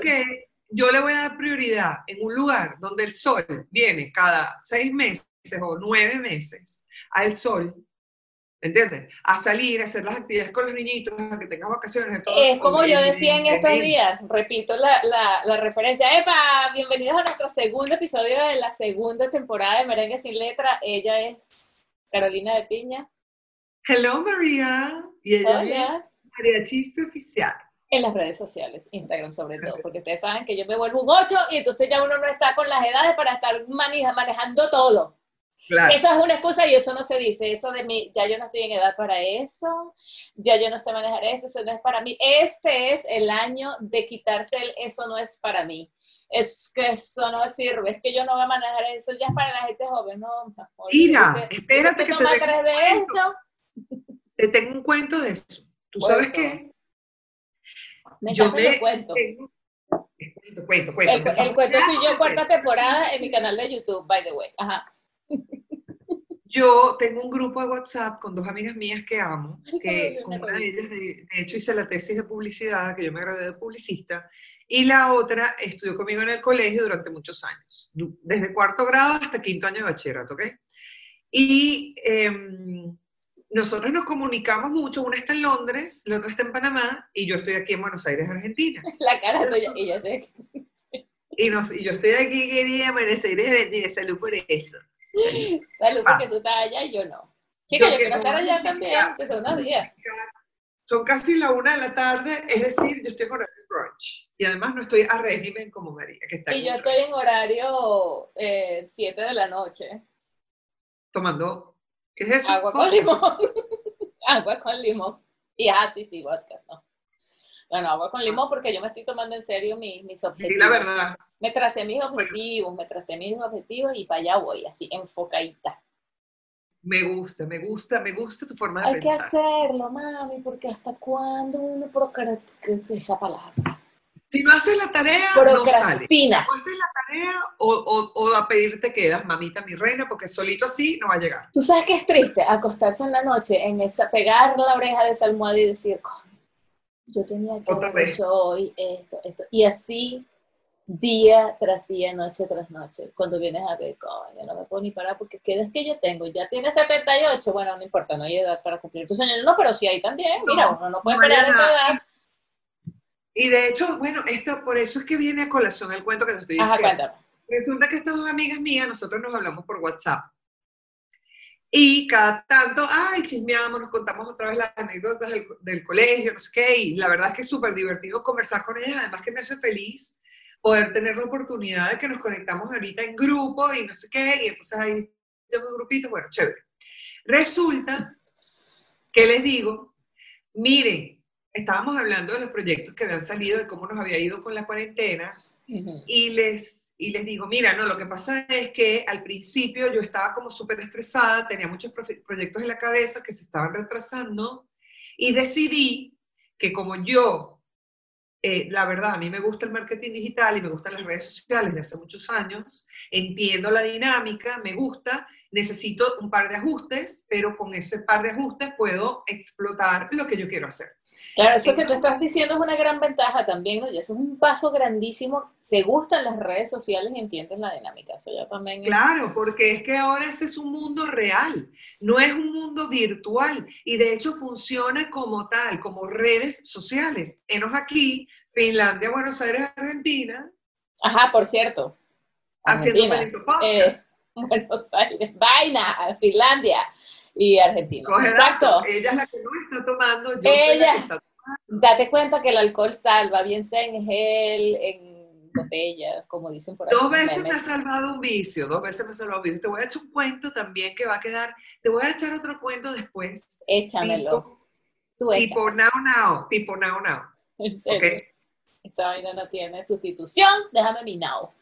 que yo le voy a dar prioridad en un lugar donde el sol viene cada seis meses o nueve meses al sol, ¿entiendes? A salir, a hacer las actividades con los niñitos, a que tengas vacaciones. Todo, Es como yo decía en estos días, repito la, la, la referencia. ¡Epa! Bienvenidos a nuestro segundo episodio de la segunda temporada de Merengue sin Letra. Ella es Carolina de Piña. Hello María, y ella Hola. es María Chispe Oficial. En las redes sociales, Instagram sobre todo, porque ustedes saben que yo me vuelvo un 8 y entonces ya uno no está con las edades para estar maneja- manejando todo. Claro. Eso es una excusa y eso no se dice. Eso de mí, ya yo no estoy en edad para eso, ya yo no sé manejar eso, eso no es para mí. Este es el año de quitarse el eso no es para mí. Es que eso no sirve, es que yo no voy a manejar eso, ya es para la gente joven. No, Mira, espérate ¿Tú que te tengo de esto? Te tengo un cuento de eso. ¿Tú Cuento. sabes qué? Me Yo encanta me el cuento. Cuento, cuento, cuento. El, el cuento soy yo cuarta temporada en mi canal de YouTube, by the way. Ajá. Yo tengo un grupo de WhatsApp con dos amigas mías que amo, que con una de ellas, de, de hecho, hice la tesis de publicidad, que yo me gradué de publicista, y la otra estudió conmigo en el colegio durante muchos años, desde cuarto grado hasta quinto año de bachillerato, ¿ok? Y em, nosotros nos comunicamos mucho, una está en Londres, la otra está en Panamá, y yo estoy aquí en Buenos Aires, Argentina. La cara tuya. Y yo estoy Y, nos- y yo estoy aquí, querida Buenos Aires, Argentina, salud por eso. Salud, Ah. porque tú estás allá y yo no. Chica, Yo quiero estar allá también, que son unos días. Son casi la una de la tarde, es decir, yo estoy horario de brunch. Y además no estoy a régimen como María, que está Y yo estoy en horario 7 de la noche. tomando, ¿qué es eso? Agua con limón. agua con limón. Y ah, sí, sí, vodka, no. Bueno, agua con limón porque yo me estoy tomando en serio mis, mis Sí, objetivos. la verdad. Me tracé mis objetivos, me tracé mis objetivos y para allá voy, así, enfocadita. Me gusta, me gusta, me gusta tu forma de Hay que pensar. hacerlo, mami, porque hasta cuándo uno procrastina, esa palabra, Si no haces la tarea, no procrastina. O haces la tarea o, o, o a pedirte quedas, mamita, mi reina, porque solito así no va a llegar. Tú sabes que es triste acostarse en la noche, en esa, pegar la oreja de esa almohada y decir, "Coño, yo tenía que Otra haber vez. hecho hoy esto, esto. Y así, día tras día, noche tras noche, cuando vienes a ver, coño, no me puedo ni parar porque ¿qué es que yo tengo? Ya tiene 78, bueno, no importa, no hay edad para cumplir tus sueños. No, pero sí hay también, mira, No, uno no puede no esperar esa edad. Y de hecho, bueno, esto, por eso es que viene a colación el cuento que te estoy Ajá, diciendo. cuéntame. Resulta que estas dos amigas mías, nosotros nos hablamos por WhatsApp. Y cada tanto, ay, chismeamos, nos contamos otra vez las anécdotas del, del colegio, no sé qué, y la verdad es que es súper divertido conversar con ellas, además que me hace feliz poder tener la oportunidad de que nos conectamos ahorita en grupo y no sé qué, y entonces ahí tengo un grupito, bueno, chévere. Resulta que les digo, miren, estábamos hablando de los proyectos que habían salido, de cómo nos había ido con la cuarentena, y les, y les digo, mira, no, lo que pasa es que al principio yo estaba como súper estresada, tenía muchos proyectos en la cabeza que se estaban retrasando y decidí que como yo, eh, la verdad, a mí me gusta el marketing digital y me gustan las redes sociales de hace muchos años, entiendo la dinámica, me gusta, necesito un par de ajustes, pero con ese par de ajustes puedo explotar lo que yo quiero hacer. Claro, eso que tú estás diciendo es una gran ventaja también, ¿no? Y eso es un paso grandísimo. Te gustan las redes sociales y entiendes la dinámica. Eso ya también es... Claro, porque es que ahora ese es un mundo real, no es un mundo virtual y de hecho funciona como tal, como redes sociales. Enos aquí, Finlandia, Buenos Aires, Argentina, Ajá, por cierto. haciendo un Argentina podcast. Buenos Aires, Vaina, Finlandia y Argentina. Coge Exacto. Ella es la que no está tomando, yo soy la Ella. que está Date cuenta que el alcohol salva, bien sea en gel, en botella, como dicen por ahí. Dos veces me ha salvado un vicio, dos veces me ha salvado un vicio. Te voy a echar un cuento también que va a quedar, te voy a echar otro cuento después. Échamelo. Tipo, Tú échame. tipo now now, tipo now now. En. Esa vaina no tiene sustitución. Déjame mi now.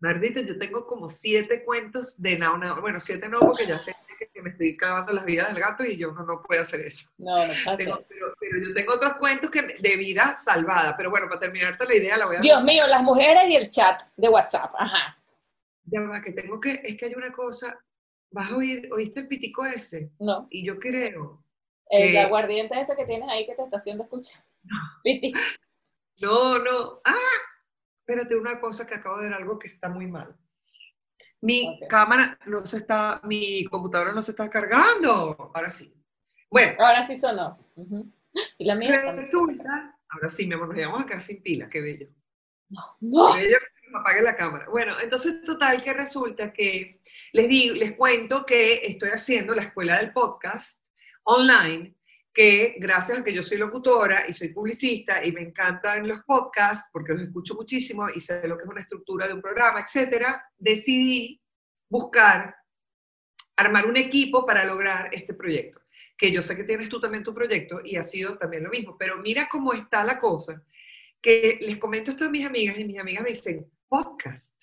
Mardita, yo tengo como siete cuentos de now now. Bueno, siete no, porque ya sé que, que me estoy clavando las vidas del gato y yo no, no puedo hacer eso. No, no pasa Tengo- eso. pero, pero yo tengo otros cuentos que, de vida salvada. Pero bueno, para terminarte la idea, la voy a Dios mío, las mujeres y el chat de WhatsApp. Ajá. Ya va, que tengo que, es que hay una cosa. Vas a oír, ¿oíste el pitico ese? No. Y yo creo. El Eh. aguardiente ese que tienes ahí que te está haciendo escuchar. Piti. No, no. ¡Ah! espérate una cosa que acabo de ver algo que está muy mal. Mi cámara no se está, mi computadora no se está cargando. Ahora sí. Bueno, Ahora sí sonó. Y la mía también. resulta, ahora sí, mi amor, nos llevamos a quedar sin pila, qué bello. No. Qué bello que me apague la cámara. Bueno, entonces total que resulta que les digo, les cuento que estoy haciendo la escuela del podcast online, que gracias a que yo soy locutora y soy publicista y me encantan los podcasts porque los escucho muchísimo y sé lo que es una estructura de un programa, etcétera, decidí buscar armar un equipo para lograr este proyecto. Que yo sé que tienes tú también tu proyecto y ha sido también lo mismo, pero mira cómo está la cosa, que les comento esto a mis amigas y mis amigas me dicen, podcast.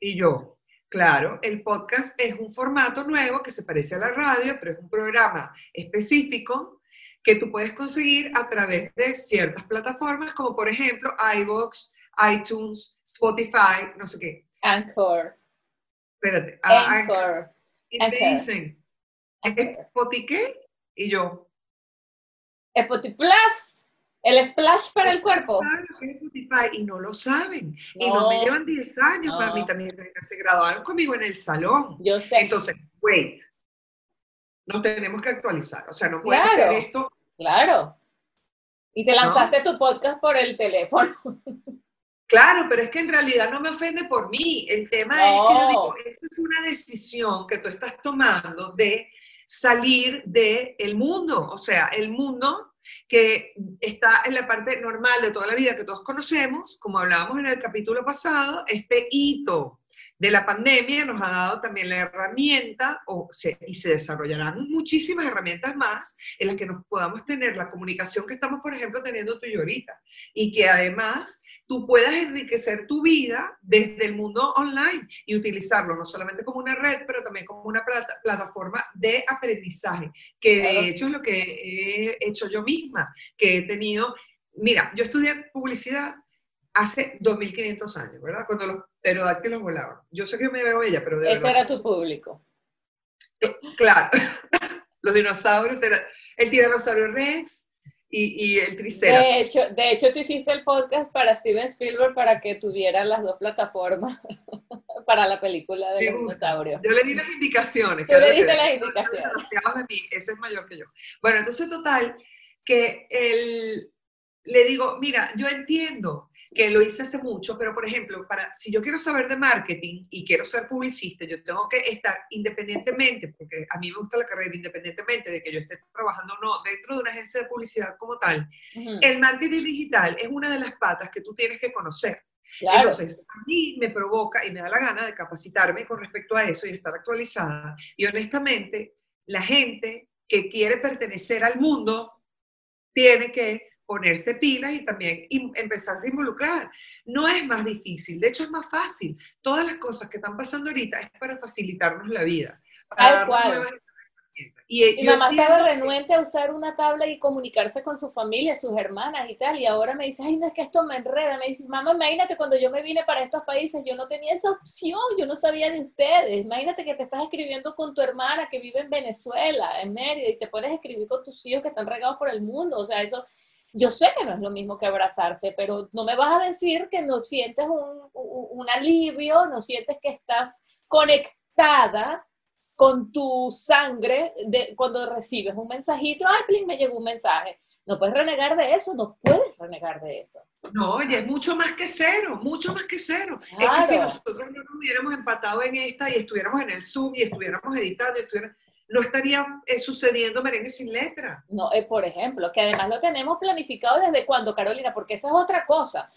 Y yo, claro, el podcast es un formato nuevo que se parece a la radio, pero es un programa específico que tú puedes conseguir a través de ciertas plataformas, como por ejemplo iVoox, iTunes, Spotify, no sé qué. Anchor. Espérate. ah, Anchor. Anchor. Y Anchor. dicen. ¿Spotify qué? Y yo, Spotify Plus. El splash para el cuerpo. ¿saben lo que es Spotify? Y no lo saben. Y no me llevan 10 años, No. para mí también se graduaron conmigo en el salón. Yo sé. Entonces, wait, nos tenemos que actualizar. O sea, no puede Claro. ser esto. Claro. Y te lanzaste tu podcast por el teléfono. Claro, pero es que en realidad no me ofende por mí. El tema es que yo digo, esa es una decisión que tú estás tomando de salir del mundo. O sea, el mundo que está en la parte normal de toda la vida que todos conocemos, como hablábamos en el capítulo pasado, este hito de la pandemia nos ha dado también la herramienta, o se- y se desarrollarán muchísimas herramientas más en las que nos podamos tener la comunicación que estamos, por ejemplo, teniendo tú y yo ahorita, y que además tú puedas enriquecer tu vida desde el mundo online y utilizarlo no solamente como una red, pero también como una plata- plataforma de aprendizaje, que de hecho es lo que he hecho yo misma, que he tenido, mira, yo estudié publicidad hace 2500 años, ¿verdad? Cuando los pterodáctilos volaban. Yo sé que me veo bella, pero de Ese verdad era tu público. Claro, los dinosaurios, el tiranosaurio rex y, y el triceratops. De hecho, de hecho, tú hiciste el podcast para Steven Spielberg para que tuviera las dos plataformas para la película de los dinosaurios. Yo le di las indicaciones. Tú le claro diste las indicaciones. de mí, ese es mayor que yo. Bueno, entonces total, que el, le digo, mira, yo entiendo que lo hice hace mucho, pero por ejemplo, para, si yo quiero saber de marketing y quiero ser publicista, yo tengo que estar independientemente, porque a mí me gusta la carrera independientemente de que yo esté trabajando o no dentro de una agencia de publicidad como tal, Ujú, el marketing digital es una de las patas que tú tienes que conocer. Claro. Entonces, a mí me provoca y me da la gana de capacitarme con respecto a eso y estar actualizada. Y honestamente, la gente que quiere pertenecer al mundo tiene que ponerse pilas y también empezarse a involucrar. No es más difícil, de hecho es más fácil. Todas las cosas que están pasando ahorita es para facilitarnos la vida. Para Tal cual. Y, Mi mamá estaba renuente a usar una tabla y comunicarse con su familia, sus hermanas y tal, y ahora me dice, ay, no es que esto me enreda. Me dice, mamá, imagínate cuando yo me vine para estos países, yo no tenía esa opción, yo no sabía de ustedes. Imagínate que te estás escribiendo con tu hermana que vive en Venezuela, en Mérida, y te pones a escribir con tus hijos que están regados por el mundo. O sea, eso, yo sé que no es lo mismo que abrazarse, pero no me vas a decir que no sientes un, alivio, no sientes que estás conectada con tu sangre de, cuando recibes un mensajito, ay, pling, me llegó un mensaje. No puedes renegar de eso, no puedes renegar de eso. No, oye, es mucho más que cero, mucho más que cero. Es que si nosotros no nos hubiéramos empatado en esta y estuviéramos en el Zoom y estuviéramos editando, y estuviera- no estaría eh, sucediendo merengue sin letra. No, eh, por ejemplo, que además lo tenemos planificado desde cuando, Carolina, porque esa es otra cosa.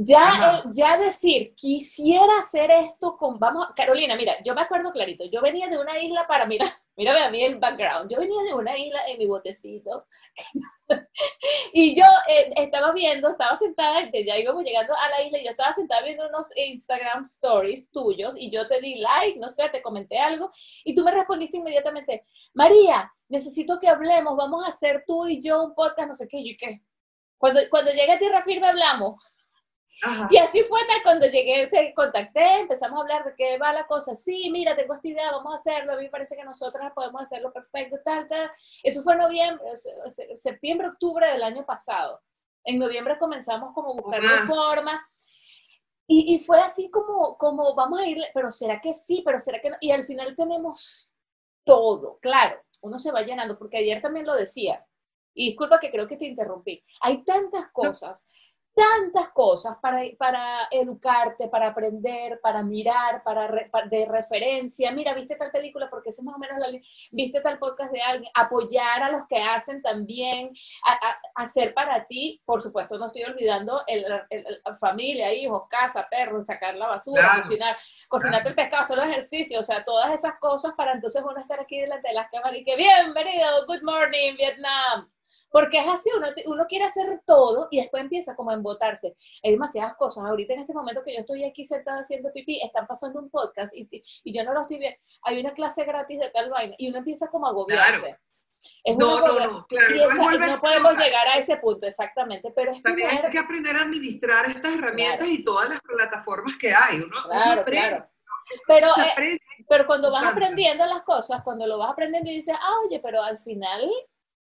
Ya, eh, ya decir, quisiera hacer esto con, vamos, Carolina, mira, yo me acuerdo clarito, yo venía de una isla para, mira, mírame a mí el background, yo venía de una isla en mi botecito y yo eh, estaba viendo, estaba sentada, ya íbamos llegando a la isla y yo estaba sentada viendo unos Instagram stories tuyos y yo te di like, no sé, te comenté algo y tú me respondiste inmediatamente, María, necesito que hablemos, vamos a hacer tú y yo un podcast, no sé qué, y yo qué. Cuando, cuando llegue a Tierra Firme hablamos. Ajá. Y así fue tal, cuando llegué, te contacté, empezamos a hablar de qué va la cosa. Sí, mira, tengo esta idea, vamos a hacerlo. A mí me parece que nosotras podemos hacerlo perfecto, tal, tal. Eso fue en noviembre, se- se- septiembre, octubre del año pasado. En noviembre comenzamos como a buscar una forma. Y, y, fue así como, como, vamos a ir, pero ¿será que sí? ¿Pero será que no? Y al final tenemos todo, claro, uno se va llenando, porque ayer también lo decía, y disculpa que creo que te interrumpí, hay tantas cosas tantas cosas para, para educarte, para aprender, para mirar, para, de referencia. Mira, viste tal película porque es más o menos la viste tal podcast de alguien, apoyar a los que hacen también, hacer para ti, por supuesto, no estoy olvidando el, familia, hijos, casa, perros, sacar la basura, cocinar, cocinarte el pescado, hacer los ejercicios, o sea, todas esas cosas para entonces uno estar aquí delante de las cámaras y que bienvenido, good morning, Vietnam porque es así, uno, uno quiere hacer todo y después empieza como a embotarse. Hay demasiadas cosas. Ahorita en este momento que yo estoy aquí sentada haciendo pipí, están pasando un podcast y, y yo no lo estoy viendo. Hay una clase gratis de tal vaina y uno empieza como a agobiarse. Es no, no, no, claro, y no podemos llegar a ese punto, exactamente. Pero es También hay que aprender a administrar estas herramientas y todas las plataformas que hay. Uno, claro, claro. Pero, eh, pero cuando vas aprendiendo las cosas, cuando lo vas aprendiendo y dices, ah, oye, pero al final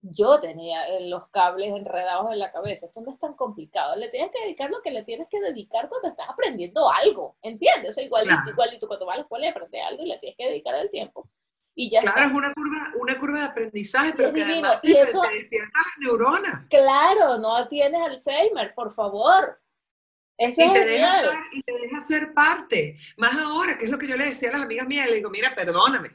yo tenía eh, los cables enredados en la cabeza. Esto no es tan complicado. Le tienes que dedicar lo que le tienes que dedicar cuando estás aprendiendo algo, ¿entiendes? O sea, igualito, claro. igualito cuando vas a la escuela y aprendes algo y le tienes que dedicar el tiempo. Y ya claro, es una curva, una curva de aprendizaje, pero que además y eso, te despierta las neuronas. Claro, no tienes Alzheimer, por favor. Eso y, te deja y te deja ser parte. Más ahora, que es lo que yo le decía a las amigas mías, le digo, mira, perdóname,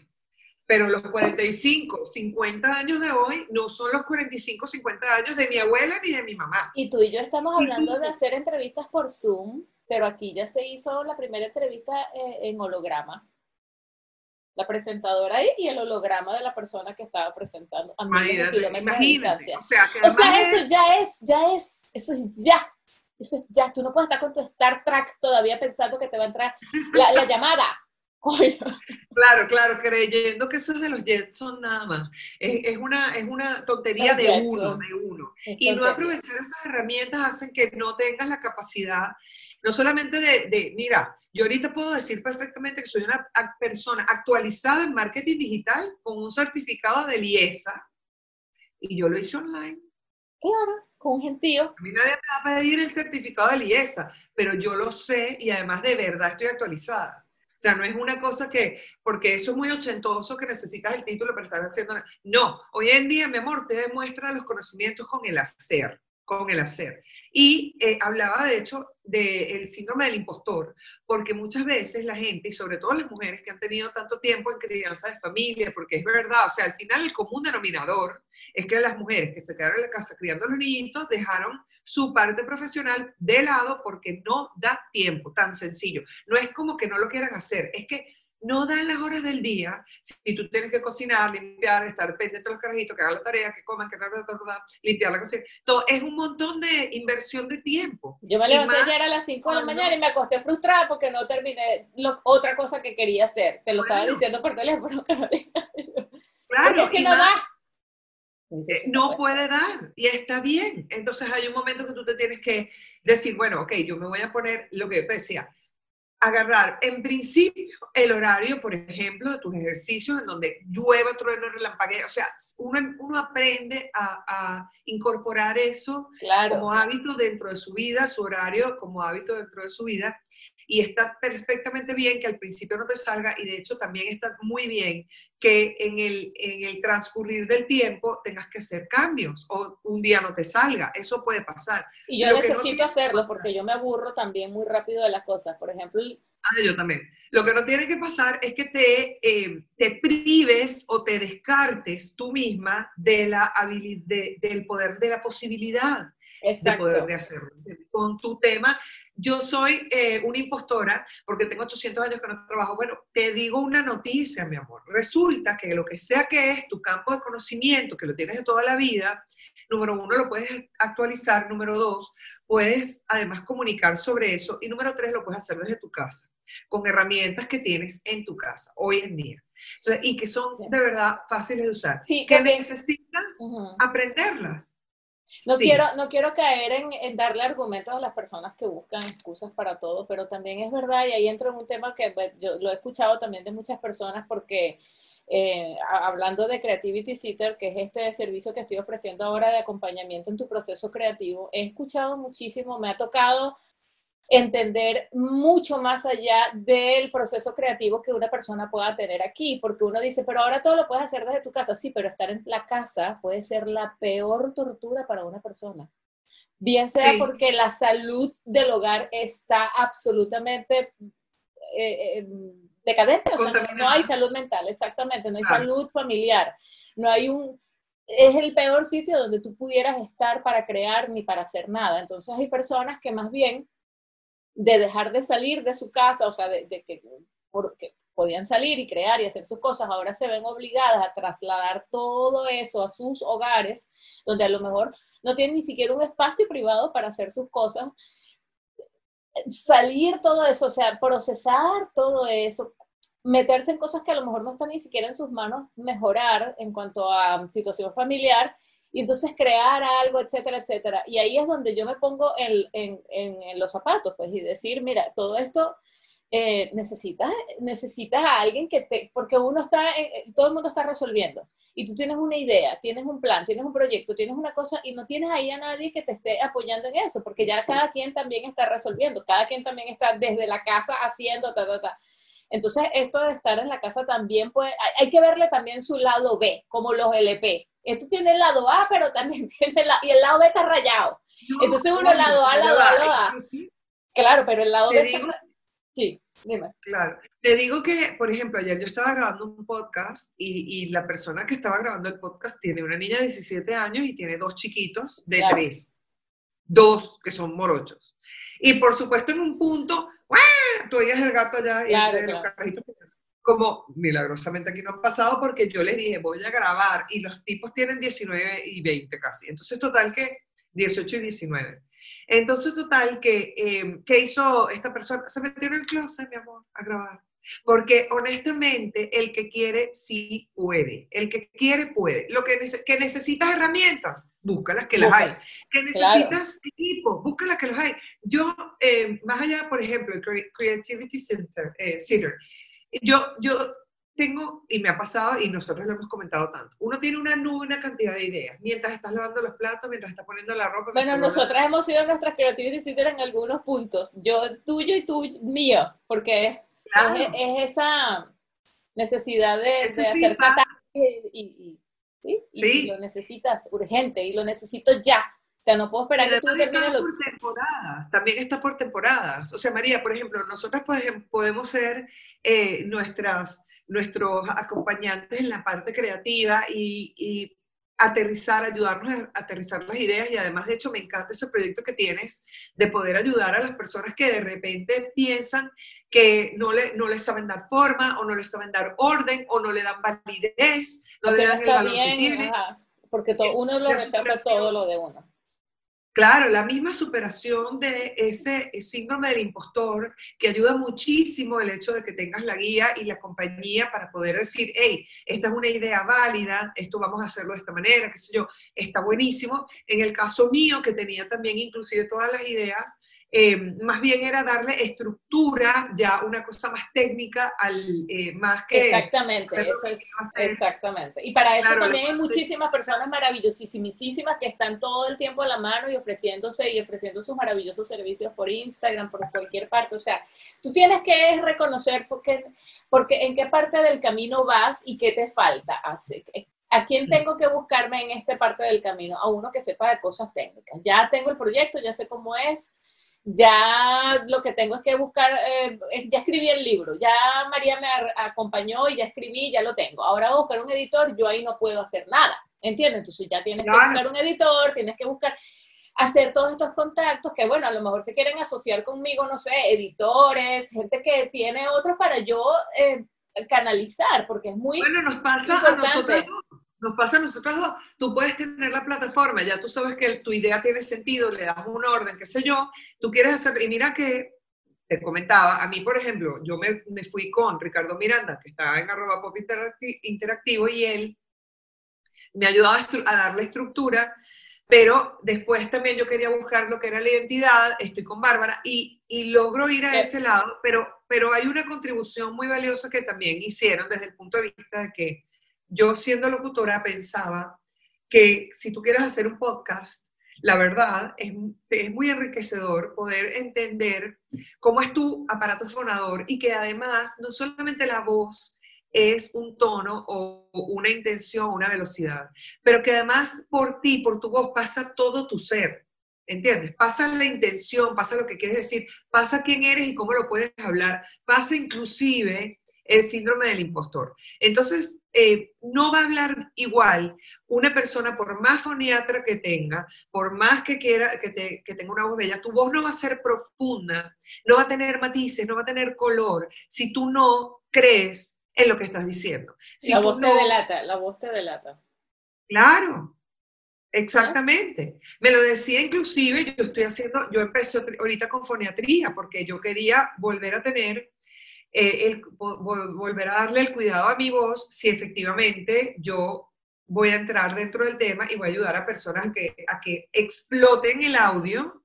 pero los 45, 50 años de hoy no son los 45, 50 años de mi abuela ni de mi mamá. Y tú y yo estamos hablando de hacer entrevistas por Zoom, pero aquí ya se hizo la primera entrevista eh, en holograma. La presentadora ahí y el holograma de la persona que estaba presentando a miles de O sea, eso ya es, ya es, eso es ya. Eso es ya. Tú no puedes estar con tu Star Trek todavía pensando que te va a entrar la, la llamada. Claro, claro, creyendo que eso es de los Jetson nada más. Es, una, es una tontería de uno, de uno. y no aprovechar esas herramientas hacen que no tengas la capacidad, no solamente de, de, mira, yo ahorita puedo decir perfectamente que soy una persona actualizada en marketing digital con un certificado de LIESA y yo lo hice online. Claro, con un gentío. A mí nadie me va a pedir el certificado de LIESA, pero yo lo sé y además de verdad estoy actualizada. O sea, no es una cosa que, porque eso es muy ochentoso que necesitas el título para estar haciendo. No, hoy en día, mi amor, te demuestra los conocimientos con el hacer, con el hacer. Y eh, hablaba, de hecho, del síndrome del impostor, porque muchas veces la gente, y sobre todo las mujeres que han tenido tanto tiempo en crianza de familia, porque es verdad, o sea, al final el común denominador es que las mujeres que se quedaron en la casa criando a los niñitos dejaron su parte profesional de lado porque no da tiempo, tan sencillo. No es como que no lo quieran hacer, es que no dan las horas del día. Si tú tienes que cocinar, limpiar, estar pendiente de los carajitos, que hagan la tarea, que coman, que limpiar la cocina, todo es un montón de inversión de tiempo. Yo me levanté ayer a las 5 de la mañana y me acosté frustrada porque no terminé otra cosa que quería hacer. Te lo estaba diciendo por teléfono, Carolina. Claro, es que no más, eh, no puede dar y está bien. Entonces hay un momento que tú te tienes que decir, bueno, ok, yo me voy a poner lo que yo te decía, agarrar en principio el horario, por ejemplo, de tus ejercicios en donde llueva, trueno, relampaguea. O sea, uno, uno aprende a, incorporar eso como hábito dentro de su vida, su horario como hábito dentro de su vida. Y está perfectamente bien que al principio no te salga y de hecho también está muy bien que en el, en el transcurrir del tiempo tengas que hacer cambios o un día no te salga. Eso puede pasar. Y yo necesito hacerlo porque yo me aburro también muy rápido de las cosas. Por ejemplo... Ah, yo también. Lo que no tiene que pasar es que te, eh, te prives o te descartes tú misma de la de, del poder, de la posibilidad de poder de hacerlo. Con tu tema, yo soy eh, una impostora porque tengo 800 años que no trabajo. Bueno, te digo una noticia, mi amor. Resulta que lo que sea que es tu campo de conocimiento, que lo tienes de toda la vida, número uno, lo puedes actualizar. Número dos, puedes además comunicar sobre eso. Y número tres, lo puedes hacer desde tu casa, con herramientas que tienes en tu casa hoy en día. y que son de verdad fáciles de usar. Sí, que necesitas aprenderlas. No, quiero, no quiero caer en, darle argumentos a las personas que buscan excusas para todo, pero también es verdad, y ahí entro en un tema que pues, yo lo he escuchado también de muchas personas, porque eh, hablando de Creativity Sitter, que es este servicio que estoy ofreciendo ahora de acompañamiento en tu proceso creativo, he escuchado muchísimo, me ha tocado entender mucho más allá del proceso creativo que una persona pueda tener aquí, porque uno dice, pero ahora todo lo puedes hacer desde tu casa, sí, pero estar en la casa puede ser la peor tortura para una persona. Bien sea porque la salud del hogar está absolutamente eh, eh, decadente, o sea, no, hay salud mental, exactamente, no hay salud familiar, no hay un... Es el peor sitio donde tú pudieras estar para crear ni para hacer nada. Entonces hay personas que más bien de dejar de salir de su casa, o sea, de, que porque podían salir y crear y hacer sus cosas, ahora se ven obligadas a trasladar todo eso a sus hogares, donde a lo mejor no tienen ni siquiera un espacio privado para hacer sus cosas, salir todo eso, o sea, procesar todo eso, meterse en cosas que a lo mejor no están ni siquiera en sus manos, mejorar en cuanto a situación familiar y entonces crear algo, etcétera, etcétera. Y ahí es donde yo me pongo en, en, los zapatos, pues, y decir, mira, todo esto eh, necesitas, necesitas a alguien que te, porque uno está, eh, todo el mundo está resolviendo, y tú tienes una idea, tienes un plan, tienes un proyecto, tienes una cosa, y no tienes ahí a nadie que te esté apoyando en eso, porque ya cada quien también está resolviendo, cada quien también está desde la casa haciendo, ta, ta, ta. Entonces, esto de estar en la casa también puede, hay que verle también su lado B, como los LP. Esto tiene el lado A, pero también tiene la, y el lado B está rayado. Entonces uno lado A, lado A, lado A. Claro, pero el lado B Sí, dime. Claro. Te digo que, por ejemplo, ayer yo estaba grabando un podcast y, y, la persona que estaba grabando el podcast tiene una niña de 17 años y tiene dos chiquitos de 3. Dos que son morochos. Y por supuesto en un punto, tú oías el gato allá y los carritos como milagrosamente aquí no han pasado porque yo les dije voy a grabar y los tipos tienen 19 y 20 casi. Entonces, total que 18 y 19. Entonces, total que, eh, ¿qué hizo esta persona? Se metió en el closet, mi amor, a grabar. Porque honestamente, el que quiere sí puede. El que quiere puede. Lo que, que necesitas herramientas, búscalas que las hay. Que necesitas equipo, búscalas que las hay. Yo, eh, más allá, por ejemplo, el Creativity Center, eh, yo, yo tengo, y me ha pasado, y nosotros lo hemos comentado tanto, uno tiene una nube, una cantidad de ideas, mientras estás lavando los platos, mientras estás poniendo la ropa. Bueno, nosotras hemos sido nuestras creativity center en algunos puntos, yo tuyo y tú mío, porque es, es, esa necesidad de, de hacer y, y, ¿sí? lo necesitas urgente, y lo necesito ya. O sea, no puedo esperar que tú termines por temporadas, también está por temporadas. O sea, María, por ejemplo, nosotros podemos ser eh, nuestras, nuestros acompañantes en la parte creativa y, y, aterrizar, ayudarnos a aterrizar las ideas y además, de hecho, me encanta ese proyecto que tienes de poder ayudar a las personas que de repente piensan que no le, no les saben dar forma o no les saben dar orden o no le dan validez, no le dan el valor que tiene. Porque todo, uno lo rechaza todo lo de uno. Claro, la misma superación de ese síndrome del impostor que ayuda muchísimo el hecho de que tengas la guía y la compañía para poder decir, hey, esta es una idea válida, esto vamos a hacerlo de esta manera, qué sé yo, está buenísimo. En el caso mío, que tenía también inclusive todas las ideas, eh, más bien era darle estructura, ya una cosa más técnica, al, eh, más que... Exactamente, eso es, exactamente. Y para eso también hay muchísimas personas maravillosísimas que están todo el tiempo a la mano y ofreciéndose y ofreciendo sus maravillosos servicios por Instagram, por cualquier parte. O sea, tú tienes que reconocer porque, porque en qué parte del camino vas y qué te falta. ¿A quién tengo que buscarme en esta parte del camino? A uno que sepa de cosas técnicas. Ya tengo el proyecto, ya sé cómo es, ya lo que tengo es que buscar, eh, ya escribí el libro, ya María me acompañó y ya escribí, ya lo tengo. Ahora buscar un editor, yo ahí no puedo hacer nada, ¿entiendes? Entonces ya tienes que buscar un editor, tienes que buscar hacer todos estos contactos que, bueno, a lo mejor se quieren asociar conmigo, no sé, editores, gente que tiene otros para yo eh, canalizar, porque es muy Bueno, nos pasa a nosotros nos pasa a nosotros dos. Tú puedes tener la plataforma, ya tú sabes que tu idea tiene sentido, le das un orden, qué sé yo, tú quieres hacer, y mira que te comentaba, a mí, por ejemplo, yo me, me fui con Ricardo Miranda, que estaba en arroba pop interactivo, y él me ayudaba a, a darle estructura, pero después también yo quería buscar lo que era la identidad, estoy con Bárbara, y, y logro ir a ese lado, pero, pero hay una contribución muy valiosa que también hicieron desde el punto de vista de que yo siendo locutora pensaba que si tú quieres hacer un podcast, la verdad, es, es, muy enriquecedor poder entender cómo es tu aparato fonador y que además no solamente la voz es un tono o una intención, una velocidad, pero que además por ti, por tu voz, pasa todo tu ser. ¿Entiendes? Pasa la intención, pasa lo que quieres decir, pasa quién eres y cómo lo puedes hablar, pasa inclusive el síndrome del impostor. Entonces, eh, no va a hablar igual una persona, por más foniatra que tenga, por más que quiera que, que, tenga una voz bella, tu voz no va a ser profunda, no va a tener matices, no va a tener color, si tú no crees en lo que estás diciendo. la voz te delata, la voz te delata. Claro, exactamente. Me lo decía inclusive, yo estoy haciendo, yo empecé ahorita con foniatría porque yo quería volver a tener, eh, el, volver a darle el cuidado a mi voz si efectivamente yo voy a entrar dentro del tema y voy a ayudar a personas que, a que exploten el audio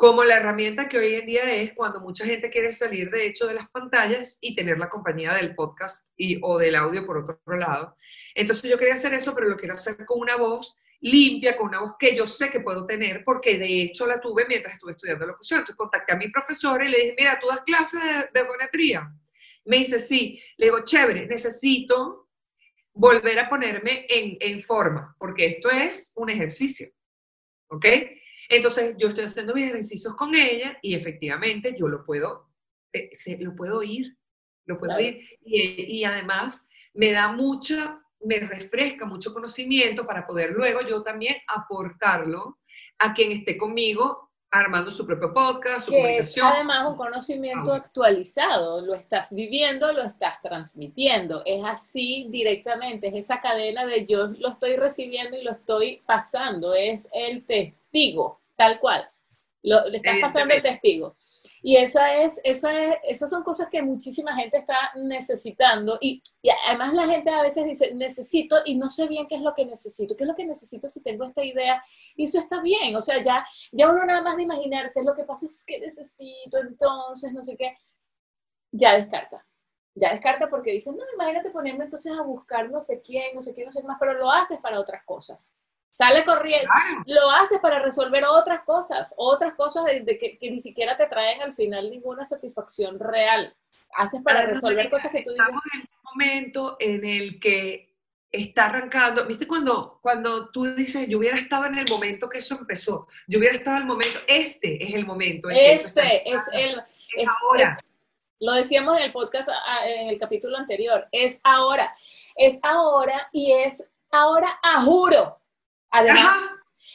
como la herramienta que hoy en día es cuando mucha gente quiere salir de hecho de las pantallas y tener la compañía del podcast y, o del audio por otro lado. Entonces yo quería hacer eso, pero lo quiero hacer con una voz limpia, con una voz que yo sé que puedo tener, porque de hecho la tuve mientras estuve estudiando locución. Entonces contacté a mi profesora y le dije, mira, ¿tú das clases de, de fonetría? Me dice, sí. Le digo, chévere, necesito volver a ponerme en, en forma, porque esto es un ejercicio. ¿Ok? Entonces yo estoy haciendo mis ejercicios con ella y efectivamente yo lo puedo, eh, lo puedo oír, lo puedo oír. Y, además me da mucha, me refresca mucho conocimiento para poder luego yo también aportarlo a quien esté conmigo armando su propio podcast, su que Es además un conocimiento actualizado, lo estás viviendo, lo estás transmitiendo, es así directamente, es esa cadena de yo lo estoy recibiendo y lo estoy pasando, es el testigo tal cual. Lo, le estás pasando el testigo. Y esa es, esa es, esas son cosas que muchísima gente está necesitando. Y, además la gente a veces dice, necesito y no sé bien qué es lo que necesito. ¿Qué es lo que necesito si tengo esta idea? Y eso está bien. O sea, ya, ya uno nada más de imaginarse, lo que pasa es que necesito entonces, no sé qué, ya descarta. Ya descarta porque dice, no, imagínate ponerme entonces a buscar no sé quién, no sé quién, no sé qué más, pero lo haces para otras cosas. Sale corriendo, lo haces para resolver otras cosas, otras cosas de, que, ni siquiera te traen al final ninguna satisfacción real. Haces para resolver cosas que tú dices. Estamos en un momento en el que está arrancando, ¿viste? Cuando, cuando tú dices, yo hubiera estado en el momento que eso empezó, yo hubiera estado en el momento, este es el momento. En este es el... Es, ahora. lo decíamos en el podcast, en el capítulo anterior, es ahora, es ahora y es ahora a juro. Además,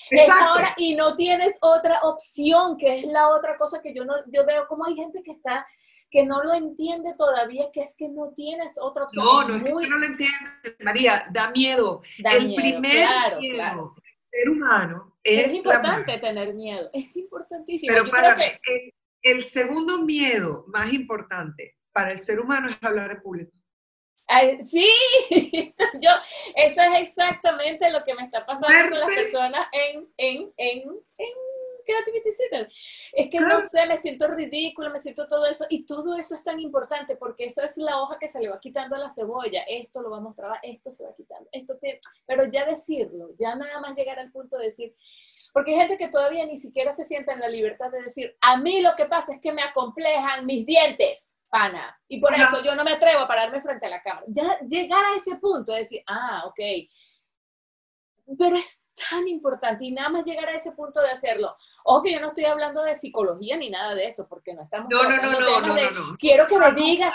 es ahora y no tienes otra opción, que es la otra cosa que yo no, yo veo como hay gente que está que no lo entiende todavía, que es que no tienes otra opción. No, no es que no lo entiende, María, da miedo. el primer miedo del ser humano es, es importante tener miedo, es importantísimo. Pero para el, el segundo miedo más importante para el ser humano es hablar en público sí, yo, eso es exactamente lo que me está pasando con las personas en, en, en, en Creativity Center. Es que no sé, me siento ridícula, me siento todo eso, y todo eso es tan importante porque esa es la hoja que se le va quitando a la cebolla. Esto lo vamos a trabajar, esto se va quitando, esto pero ya decirlo, ya nada más llegar al punto de decir, porque hay gente que todavía ni siquiera se sienta en la libertad de decir, a mí lo que pasa es que me acomplejan mis dientes pana. Y por eso yo no me atrevo a pararme frente a la cámara. Ya llegar a ese punto de decir, ah, ok. Pero es tan importante y nada más llegar a ese punto de hacerlo. Ojo que yo no estoy hablando de psicología ni nada de esto, porque no estamos... No, no, no, no, no, no, Quiero que me digas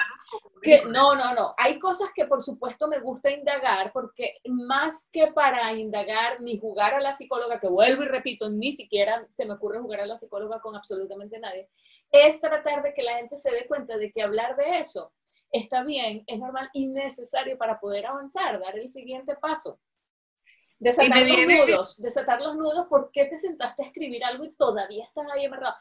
que no, no, no. Hay cosas que por supuesto me gusta indagar, porque más que para indagar ni jugar a la psicóloga, que vuelvo y repito, ni siquiera se me ocurre jugar a la psicóloga con absolutamente nadie, es tratar de que la gente se dé cuenta de que hablar de eso está bien, es normal y necesario para poder avanzar, dar el siguiente paso. Desatar los nudos, desatar los nudos, ¿por qué te sentaste a escribir algo y todavía estás ahí amarrado?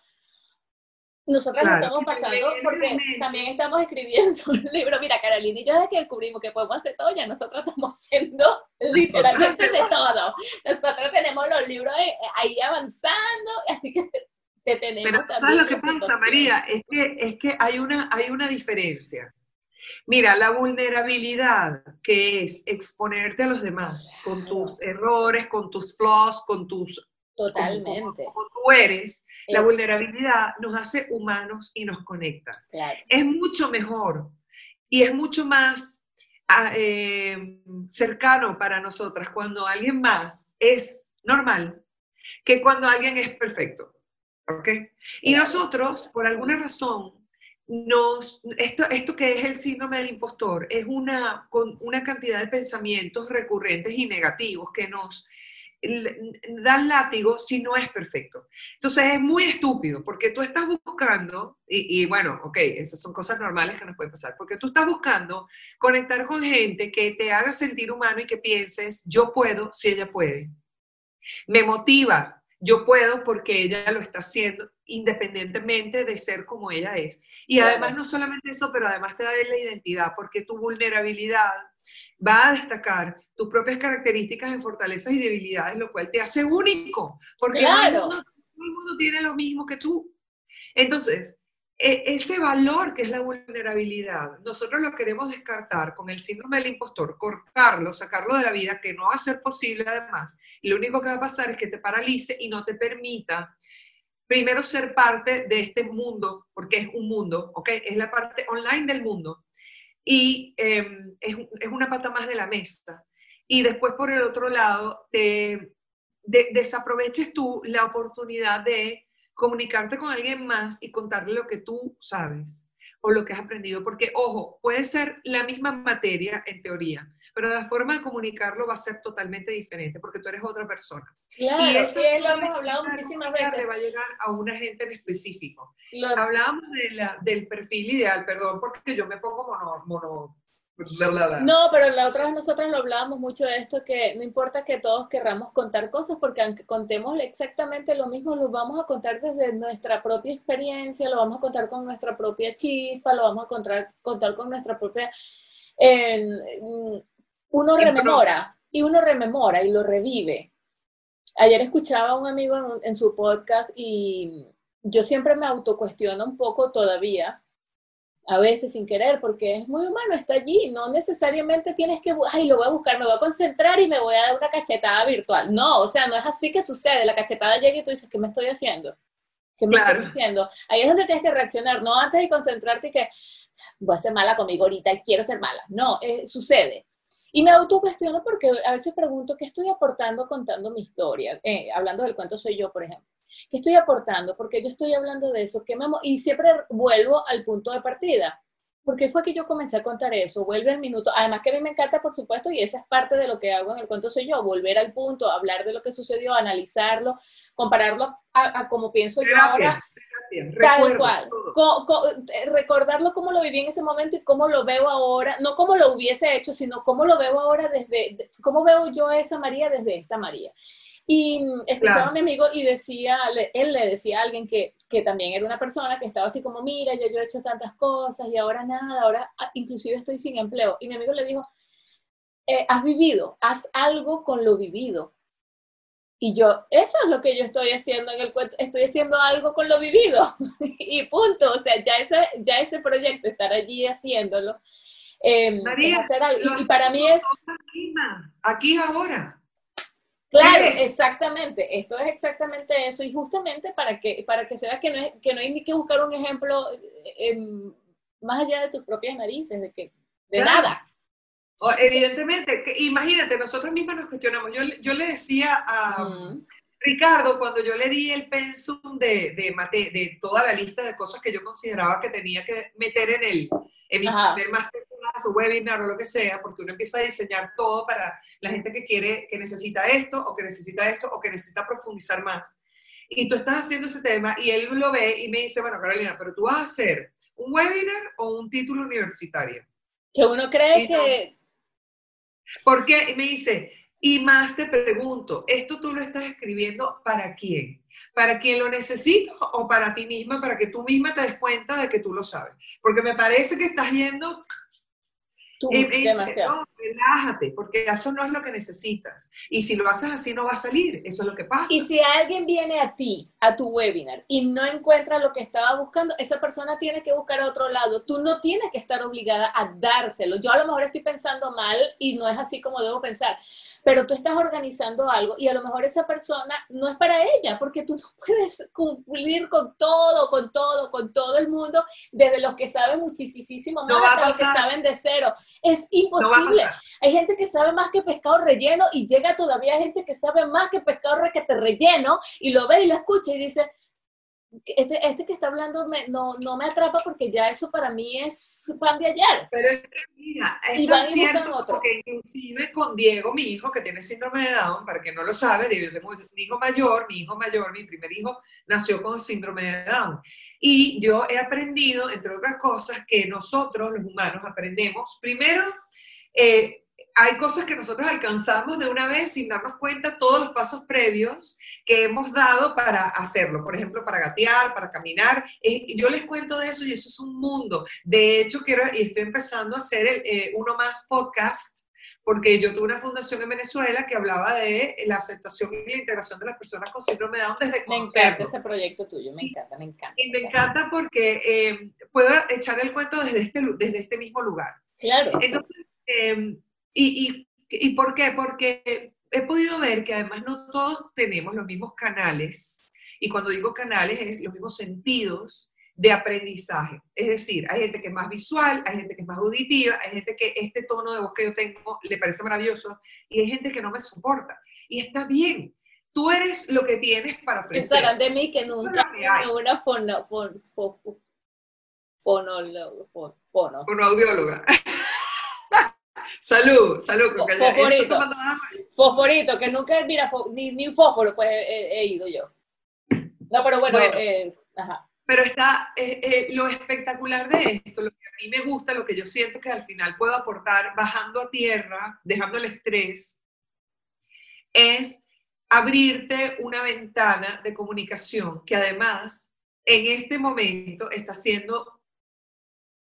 Nosotros lo estamos pasando porque también estamos escribiendo un libro. Mira, Carolina y yo desde que descubrimos que podemos hacer todo, ya nosotros estamos haciendo literalmente de todo. Nosotros tenemos los libros ahí avanzando, así que te tenemos Pero, también. ¿Sabes lo que pasa, María? Es que, es que hay, una, hay una diferencia. Mira, la vulnerabilidad, que es exponerte a los demás con tus errores, con tus flaws, con tus Totalmente. Como, tú eres, la vulnerabilidad nos hace humanos y nos conecta. Es mucho mejor y es mucho más ah, eh, cercano para nosotras cuando alguien más es normal que cuando alguien es perfecto. ¿Ok? Y nosotros, por alguna razón, nos, esto, esto que es el síndrome del impostor es una, con una cantidad de pensamientos recurrentes y negativos que nos dan látigo si no es perfecto. Entonces es muy estúpido porque tú estás buscando, y, y, bueno, ok, esas son cosas normales que nos pueden pasar, porque tú estás buscando conectar con gente que te haga sentir humano y que pienses, yo puedo si ella puede. Me motiva, yo puedo porque ella lo está haciendo independientemente de ser como ella es. Y además no solamente eso, pero además te da la identidad, porque tu vulnerabilidad va a destacar tus propias características en fortalezas y debilidades, lo cual te hace único, porque claro. todo, el mundo, tiene lo mismo que tú. Entonces, ese valor que es la vulnerabilidad, nosotros lo queremos descartar con el síndrome del impostor, cortarlo, sacarlo de la vida, que no va a ser posible además. Lo único que va a pasar es que te paralice y no te permita primero ser parte de este mundo, porque es un mundo, ¿ok? Es la parte online del mundo. Y em, es, es, una pata más de la mesa. Y después, por el otro lado, te desaproveches tú la oportunidad de comunicarte con alguien más y contarle lo que tú sabes o lo que has aprendido. Porque, ojo, puede ser la misma materia en teoría, pero la forma de comunicarlo va a ser totalmente diferente porque tú eres otra persona. Claro, y eso sí, lo hemos hablado muchísimas veces. Le va a llegar a una gente en específico. Hablábamos de la, del perfil ideal, perdón, porque yo me pongo mono, mono no, pero la otra vez nosotros lo hablábamos mucho de esto, que no importa que todos querramos contar cosas, porque aunque contemos exactamente lo mismo, lo vamos a contar desde nuestra propia experiencia, lo vamos a contar con nuestra propia chispa, lo vamos a contar, contar con nuestra propia... uno rememora, y uno rememora y lo revive. Ayer escuchaba a un amigo en, en su podcast y yo siempre me autocuestiono un poco todavía a veces sin querer, porque es muy humano, está allí, no necesariamente tienes que, ay, lo voy a buscar, me voy a concentrar y me voy a dar una cachetada virtual. No, o sea, no es así que sucede, la cachetada llega y tú dices, ¿qué me estoy haciendo? ¿Qué me estoy haciendo? Ahí es donde tienes que reaccionar, no antes de concentrarte y que voy a ser mala conmigo ahorita y quiero ser mala. No, eh, sucede. Y me autocuestiono porque a veces pregunto, ¿qué estoy aportando contando mi historia? Eh, hablando del cuento soy yo, por ejemplo. ¿Qué estoy aportando? Porque yo estoy hablando de eso. ¿Qué me y siempre vuelvo al punto de partida. ¿Por qué fue que yo comencé a contar eso? Vuelve al minuto. Además que a mí me encanta, por supuesto, y esa es parte de lo que hago en el cuento soy yo, volver al punto, hablar de lo que sucedió, analizarlo, compararlo a, como pienso yo ahora. Tal cual. Eh, recordarlo como lo viví en ese momento y cómo lo veo ahora, no como lo hubiese hecho, sino cómo lo veo ahora desde, cómo veo yo a esa María desde esta María. Y escuchaba a mi amigo y decía, él le decía a alguien que, que, también era una persona que estaba así como, mira, yo, yo he hecho tantas cosas y ahora nada, ahora ah, inclusive estoy sin empleo. Y mi amigo le dijo, eh, has vivido, haz algo con lo vivido. Y yo, eso es lo que yo estoy haciendo en el cuento, estoy haciendo algo con lo vivido. y punto, o sea, ya ese, ya ese proyecto, estar allí haciéndolo, eh, María, hacer algo. Y, para mí es... Aquí ahora. Claro, exactamente. Esto es exactamente eso. Y justamente para que, para que se vea que no, es, que no hay ni que buscar un ejemplo eh, más allá de tus propias narices, de que de nada. evidentemente, imagínate, nosotros mismos nos cuestionamos. Yo, yo le decía a Ricardo, cuando yo le di el pensum de, de, de, toda la lista de cosas que yo consideraba que tenía que meter en el, en mi primer o webinar o lo que sea, porque uno empieza a diseñar todo para la gente que quiere, que necesita esto, o que necesita esto, o que necesita profundizar más. Y tú estás haciendo ese tema y él lo ve y me dice, bueno, Carolina, pero tú vas a hacer un webinar o un título universitario. Que uno cree que... Porque me dice, y más te pregunto, ¿esto tú lo estás escribiendo para quién? ¿Para quien lo necesita o para ti misma, para que tú misma te des cuenta de que tú lo sabes? Porque me parece que estás yendo Tú, Y me dice, demasiado. no, relájate, porque eso no es lo que necesitas. Y si lo haces así, no va a salir. Eso es lo que pasa. Y si alguien viene a ti, a tu webinar, y no encuentra lo que estaba buscando, esa persona tiene que buscar a otro lado. Tú no tienes que estar obligada a dárselo. Yo a lo mejor estoy pensando mal y no es así como debo pensar, pero tú estás organizando algo y a lo mejor esa persona no es para ella, porque tú no puedes cumplir con todo, con todo, con todo el mundo, desde los que saben muchísimo más No hasta los que saben de cero. Es imposible. Hay gente que sabe más que pescado relleno y llega todavía gente que sabe más que pescado requete relleno y lo ve y lo escucha y dice, este, este que está hablando me- no, no me atrapa porque ya eso para mí es pan de ayer. Pero es que, mira, es Y van y buscan otro. porque inclusive con Diego, mi hijo, que tiene síndrome de Down, para que no lo sabe, un hijo mayor, mi hijo mayor, mi primer hijo, nació con síndrome de Down. Y yo he aprendido, entre otras cosas, que nosotros, los humanos, aprendemos, primero, eh, hay cosas que nosotros alcanzamos de una vez sin darnos cuenta todos los pasos previos que hemos dado para hacerlo. Por ejemplo, para gatear, para caminar. Eh, yo les cuento de eso y eso es un mundo. De hecho, quiero, y estoy empezando a hacer el, eh, uno más podcast, porque yo tuve una fundación en Venezuela que hablaba de la aceptación y la integración de las personas con síndrome de Down desde Me encanta ese proyecto tuyo, me encanta, me encanta. Y me encanta porque eh, puedo echar el cuento desde este, desde este mismo lugar. Claro, Entonces, eh, y, y, ¿y por qué? Porque he podido ver que además no todos tenemos los mismos canales, y cuando digo canales es los mismos sentidos de aprendizaje. Es decir, hay gente que es más visual, hay gente que es más auditiva, hay gente que este tono de voz que yo tengo le parece maravilloso, y hay gente que no me soporta. Y está bien. Tú eres lo que tienes para ofrecer. pensarán de mí que nunca tuve una fono, fon, fo- fo- fonólogo- fo- fono. Con audióloga. Salud, salud. Fosforito. Fosforito, que nunca, mira, ni, ni un fósforo, pues he, he ido yo. No, pero bueno, Bueno. eh, ajá. Pero está eh, eh, lo espectacular de esto, lo que a mí me gusta, lo que yo siento que al final puedo aportar bajando a tierra, dejando el estrés, es abrirte una ventana de comunicación que además en este momento está siendo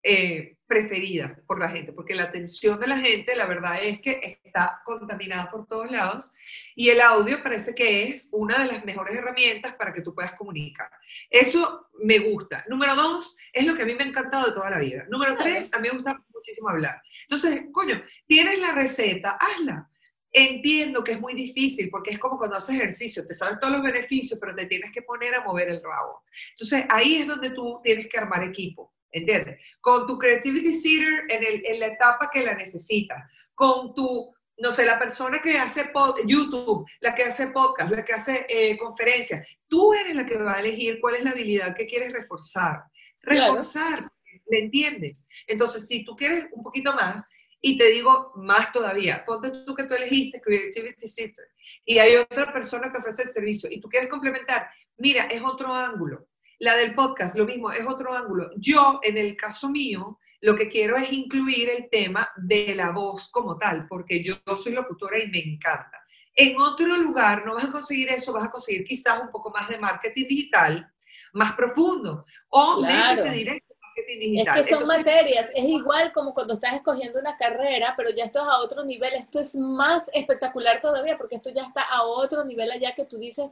eh, preferida por la gente, porque la atención de la gente, la verdad es que está contaminada por todos lados y el audio parece que es una de las mejores herramientas para que tú puedas comunicar. Eso me gusta. Número dos, es lo que a mí me ha encantado de toda la vida. Número tres, a mí me gusta muchísimo hablar. Entonces, coño, tienes la receta, hazla. Entiendo que es muy difícil porque es como cuando haces ejercicio, te sabes todos los beneficios, pero te tienes que poner a mover el rabo. Entonces, ahí es donde tú tienes que armar equipo, ¿entiendes? Con tu Creativity Seater en, el- en la etapa que la necesitas, con tu, no sé, la persona que hace pod- YouTube, la que hace podcast, la que hace eh, conferencias, tú eres la que va a elegir cuál es la habilidad que quieres reforzar. Claro. Reforzar, ¿le entiendes? Entonces, si tú quieres un poquito más, y te digo más todavía, ponte tú que tú elegiste Creativity Center y hay otra persona que ofrece el servicio y tú quieres complementar, mira, es otro ángulo. La del podcast, lo mismo, es otro ángulo. Yo, en el caso mío, lo que quiero es incluir el tema de la voz como tal, porque yo soy locutora y me encanta. En otro lugar no vas a conseguir eso, vas a conseguir quizás un poco más de marketing digital, más profundo, o Claro. directo Es que son Entonces, materias, es igual como cuando estás escogiendo una carrera, pero ya esto es a otro nivel, esto es más espectacular todavía, porque esto ya está a otro nivel allá que tú dices,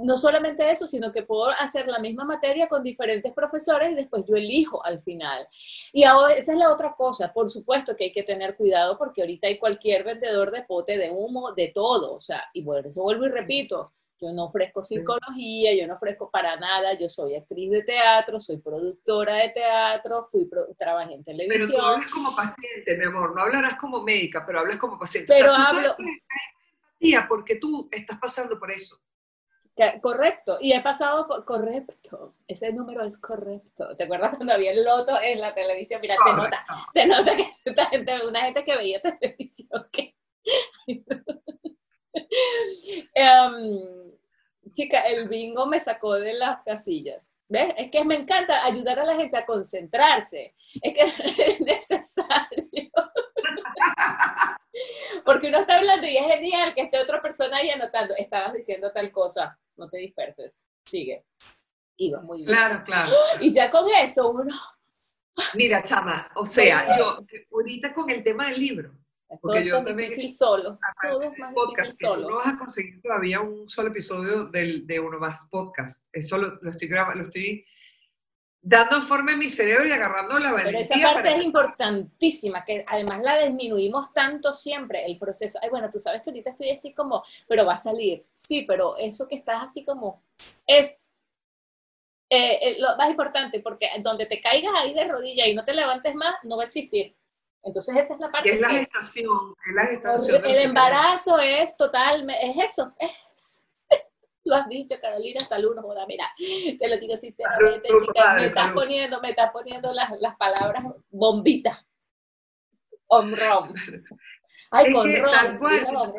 no solamente eso, sino que puedo hacer la misma materia con diferentes profesores y después yo elijo al final. Y ahora, esa es la otra cosa, por supuesto que hay que tener cuidado porque ahorita hay cualquier vendedor de pote, de humo, de todo, o sea, y por eso vuelvo y repito, yo no ofrezco psicología, yo no ofrezco para nada, yo soy actriz de teatro, soy productora de teatro, fui pro- trabajé en Pero televisión. tú hablas como paciente, mi amor, no hablarás como médica, pero hablas como paciente. Pero o sea, hablo- empatía porque tú estás pasando por eso. Que- Correcto, y he pasado por, correcto, ese número es correcto. ¿Te acuerdas cuando había el loto en la televisión? Mira, se nota, se nota que esta gente, una gente que veía televisión que... Em, chica, el bingo me sacó de las casillas. ¿Ves? Es que me encanta ayudar a la gente a concentrarse. Es que es necesario. Porque uno está hablando y es genial que esté otra persona ahí anotando. Estabas diciendo tal cosa, no te disperses. Sigue. Ibas muy bien. Claro, claro. Y ya con eso uno Mira, chama, o sea, yo ahorita con el tema del libro, porque yo es difícil solo. Todo es más podcast, difícil solo. No vas a conseguir todavía un solo episodio del, de uno más podcast. Eso lo, lo estoy grabando, lo estoy dando forma en mi cerebro y agarrando la valentía. Pero esa parte es importantísima, que además la disminuimos tanto siempre, el proceso. Ay, bueno, tú sabes que ahorita estoy así como, pero va a salir. Sí, pero eso que estás así como, es eh, eh, lo más importante, porque donde te caigas ahí de rodilla y no te levantes más, no va a existir. Entonces esa es la parte. es la gestación, es la gestación. El embarazo es total, es eso, es lo has dicho, Carolina, saludos, joda, mira, te lo digo sinceramente, chicas, me estás poniendo, me estás poniendo las, las palabras bombita. On rom. Ay, con rom.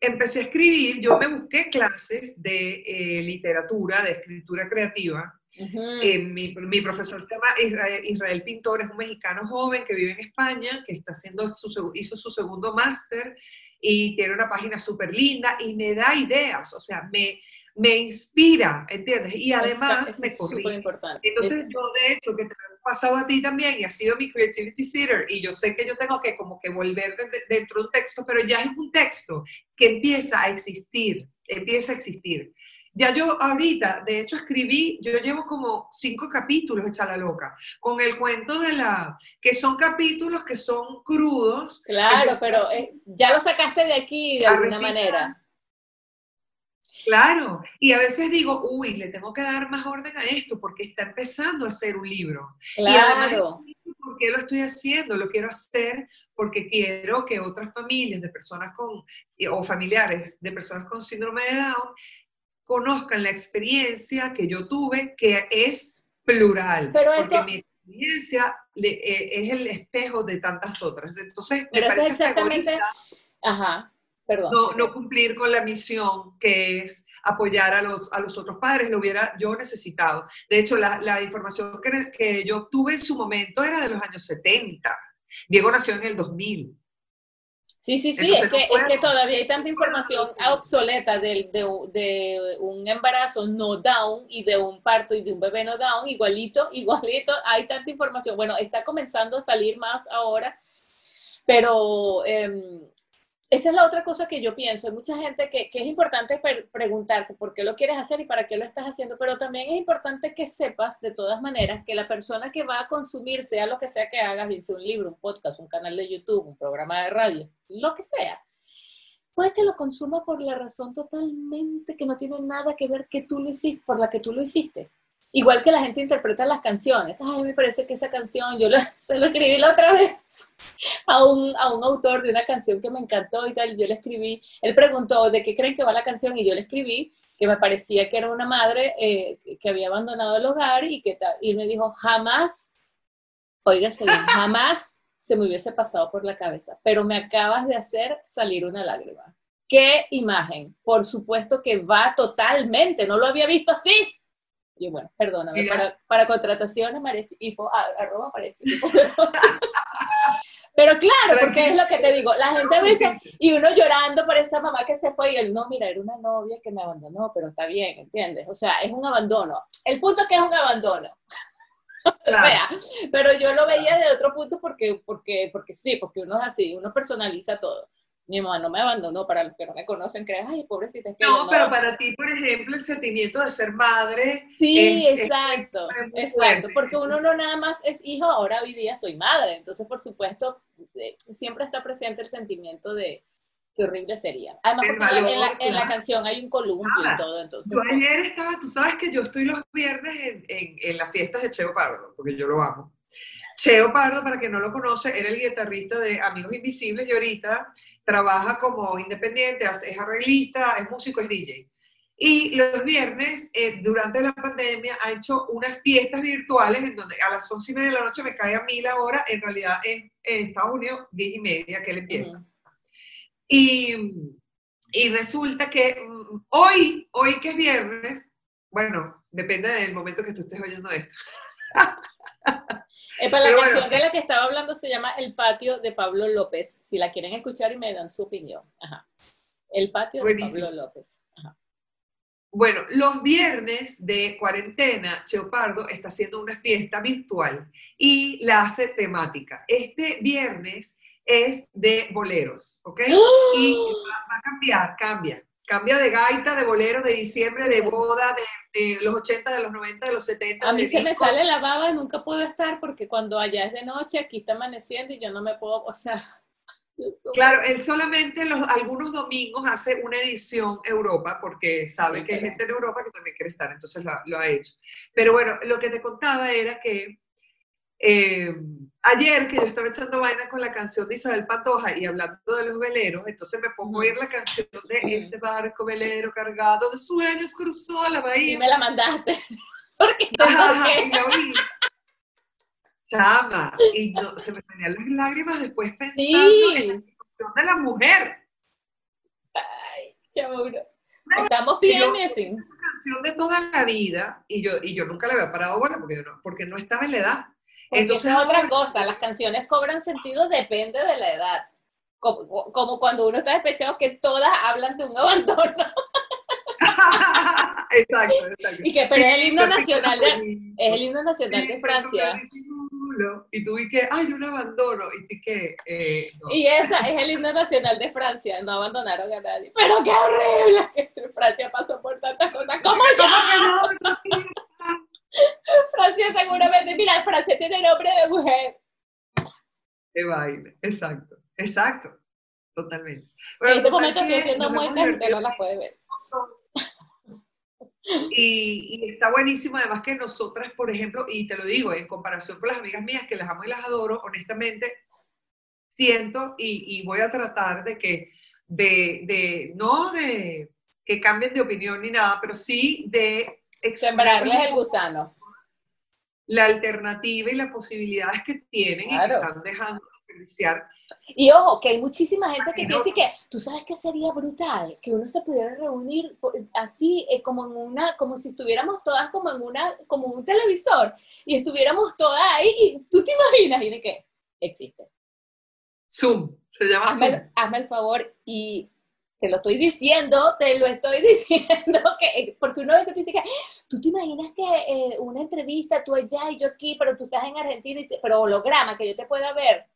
empecé a escribir, yo me busqué clases de eh, literatura, de escritura creativa. Eh, mi, mi, profesor se llama Israel, Israel, Pintor, es un mexicano joven que vive en España, que está haciendo su, hizo su segundo máster y tiene una página súper linda y me da ideas, o sea, me, me inspira, ¿entiendes? Y además me corrige. Importante. Entonces yo de hecho que te lo he pasado a ti también y ha sido mi creativity theater y yo sé que yo tengo que como que volver dentro de un texto, pero ya es un texto que empieza a existir, empieza a existir. Ya yo ahorita, de hecho, escribí, yo llevo como cinco capítulos hecha la loca, con el cuento de la, que son capítulos que son crudos. Claro, pero eh, ya lo sacaste de aquí de alguna manera. Claro, y a veces digo, uy, le tengo que dar más orden a esto porque está empezando a ser un libro. Claro. Y ¿por qué lo estoy haciendo? Lo quiero hacer porque quiero que otras familias de personas con, o familiares de personas con síndrome de Down conozcan la experiencia que yo tuve, que es plural. Pero porque mi experiencia eh, es el espejo de tantas otras. Entonces, me parece exactamente... Ajá, perdón. No, no, cumplir con la misión que es apoyar a los, a los otros padres, lo hubiera yo necesitado. De hecho, la, la información que, que yo tuve en su momento era de los años 70. Diego nació en el 2000. Sí, sí, sí, es, que, es, que, todavía hay tanta información obsoleta de, de, de, un embarazo no down y de un parto y de un bebé no down, igualito, igualito, hay tanta información. Bueno, está comenzando a salir más ahora, pero eh, esa es la otra cosa que yo pienso. Hay mucha gente que, que es importante preguntarse por qué lo quieres hacer y para qué lo estás haciendo, pero también es importante que sepas de todas maneras que la persona que va a consumir, sea lo que sea que hagas, bien sea un libro, un podcast, un canal de YouTube, un programa de radio, lo que sea, puede que lo consuma por la razón totalmente que no tiene nada que ver que tú lo hiciste, por la que tú lo hiciste. Igual que la gente interpreta las canciones. Ay, me parece que esa canción, yo se lo escribí la otra vez a un, a un autor de una canción que me encantó y tal. Yo le escribí, él preguntó de qué creen que va la canción y yo le escribí que me parecía que era una madre eh, que había abandonado el hogar y que y me dijo, jamás, oígase bien, jamás se me hubiese pasado por la cabeza, pero me acabas de hacer salir una lágrima. ¿Qué imagen? Por supuesto que va totalmente, no lo había visto así. Y bueno, perdóname, para, para, contrataciones, info, arroba Pero claro, porque es lo que te digo, la gente dice, y uno llorando por esa mamá que se fue, y él, no, mira, era una novia que me abandonó, pero está bien, ¿entiendes? O sea, es un abandono. El punto es que es un abandono. o sea, pero yo lo veía de otro punto porque, porque, porque sí, porque uno es así, uno personaliza todo mi mamá no me abandonó, para los que no me conocen, crees, ay, pobrecita. Es que no, pero para ti, por ejemplo, el sentimiento de ser madre. Sí, exacto, exacto, porque uno no nada más es hijo, ahora hoy día soy madre, entonces, por supuesto, eh, siempre está presente el sentimiento de qué horrible sería. Además, porque en, la, en, la, canción hay un columpio y todo, entonces. Yo ayer estaba, tú sabes que yo estoy los viernes en, en, en las fiestas de Cheo Pardo, porque yo lo amo. Cheo Pardo, para quien no lo conoce, era el guitarrista de Amigos Invisibles y ahorita trabaja como independiente, es arreglista, es músico, es DJ. Y los viernes, eh, durante la pandemia, ha hecho unas fiestas virtuales en donde a las once y media de la noche me cae a mí la hora, en realidad es en Estados Unidos, diez y media que él empieza. y, y, resulta que mm, hoy, hoy que es viernes, bueno, depende del momento que tú estés oyendo esto. para la canción de la que estaba hablando se llama El patio de Pablo López. Si la quieren escuchar y me dan su opinión. Ajá. El patio de Pablo López. Ajá. bueno, los viernes de cuarentena, Cheopardo está haciendo una fiesta virtual y la hace temática. Este viernes es de boleros, ¿ok? ¡Oh! Y va a cambiar, cambia. Cambia de gaita, de bolero, de diciembre, de boda, de, de los 80, de los 90, de los 70. A mí se me sale la baba y nunca puedo estar porque cuando allá es de noche, aquí está amaneciendo y yo no me puedo, o sea, Claro, él solamente los, algunos domingos hace una edición Europa, porque sabe Sí, que hay gente en Europa que también quiere estar, entonces lo ha hecho. Pero bueno, lo que te contaba era que eh, ayer que yo estaba echando vaina con la canción de Isabel Pantoja y hablando de los veleros, entonces me pongo a oír la canción de ese barco velero cargado de sueños cruzó la y bahía. me la mandaste. Porque Ajá, y la oí. Chama, y no- se me salían las lágrimas después pensando en la situación de la mujer. ay, seguro. Estamos Y PMSing. canción de toda la vida y yo, y yo nunca le había parado bola porque, no, porque no estaba en la edad. Porque Entonces, esa es otra cosa, las canciones cobran sentido depende de la edad. Como, como cuando uno está despechado que todas hablan de un abandono. exacto, exacto. Y que, pero es el himno nacional de, es el himno nacional de Francia. Y tú vi que, ay, un abandono. Y que, eh, no. Y esa es el himno nacional de Francia. No abandonaron a nadie. Pero qué horrible que Francia pasó por tantas cosas. como yo? ¿Cómo que no? No, Francia seguramente, mira, Francia tiene nombre de mujer. Qué vaina. Exacto, exacto. Totalmente. En este momento estoy haciendo muecas y no las puede ver. Y, y está buenísimo, además que nosotras, por ejemplo, y te lo digo, en comparación con las amigas mías que las amo y las adoro, honestamente, siento y, y voy a tratar de que, de, de, no de que cambien de opinión ni nada, pero sí de Sembrarles el gusano. La alternativa y las posibilidades que tienen y que están dejando de desperdiciar. Y ojo, que hay muchísima gente que piensa que, tú sabes que sería brutal, que uno se pudiera reunir así, eh, como en una, como si estuviéramos todas como en una, como un televisor, y estuviéramos todas ahí, y tú te imaginas, y de qué, existe. Zoom, se llama Hazme, Zoom. hazme el favor y te lo estoy diciendo, te lo estoy diciendo, que, porque uno a veces piensa que, tú te imaginas que eh, una entrevista, tú allá y yo aquí, pero tú estás en Argentina, y te- pero holograma, que yo te pueda ver,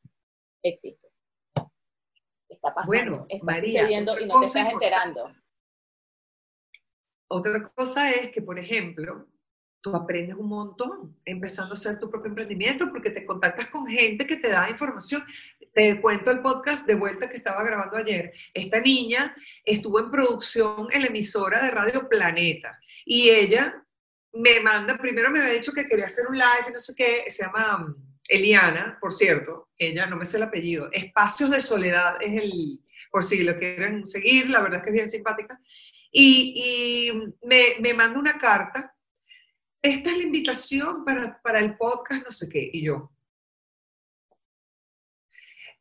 existe. Está pasando, Bueno, está María, sucediendo y no te estás enterando. Otra cosa es que, por ejemplo, tú aprendes un montón empezando a hacer tu propio emprendimiento porque te contactas con gente que te da información. Te cuento el podcast de vuelta que estaba grabando ayer. Esta niña estuvo en producción en la emisora de Radio Planeta y ella me manda, primero me había dicho que quería hacer un live no sé qué, se llama um, Eliana, por cierto, ella no me sé el apellido, Espacios de Soledad es el, por si lo quieren seguir, la verdad es que es bien simpática. Y, y me, me manda una carta. Esta es la invitación para, para el podcast, no sé qué. Y yo.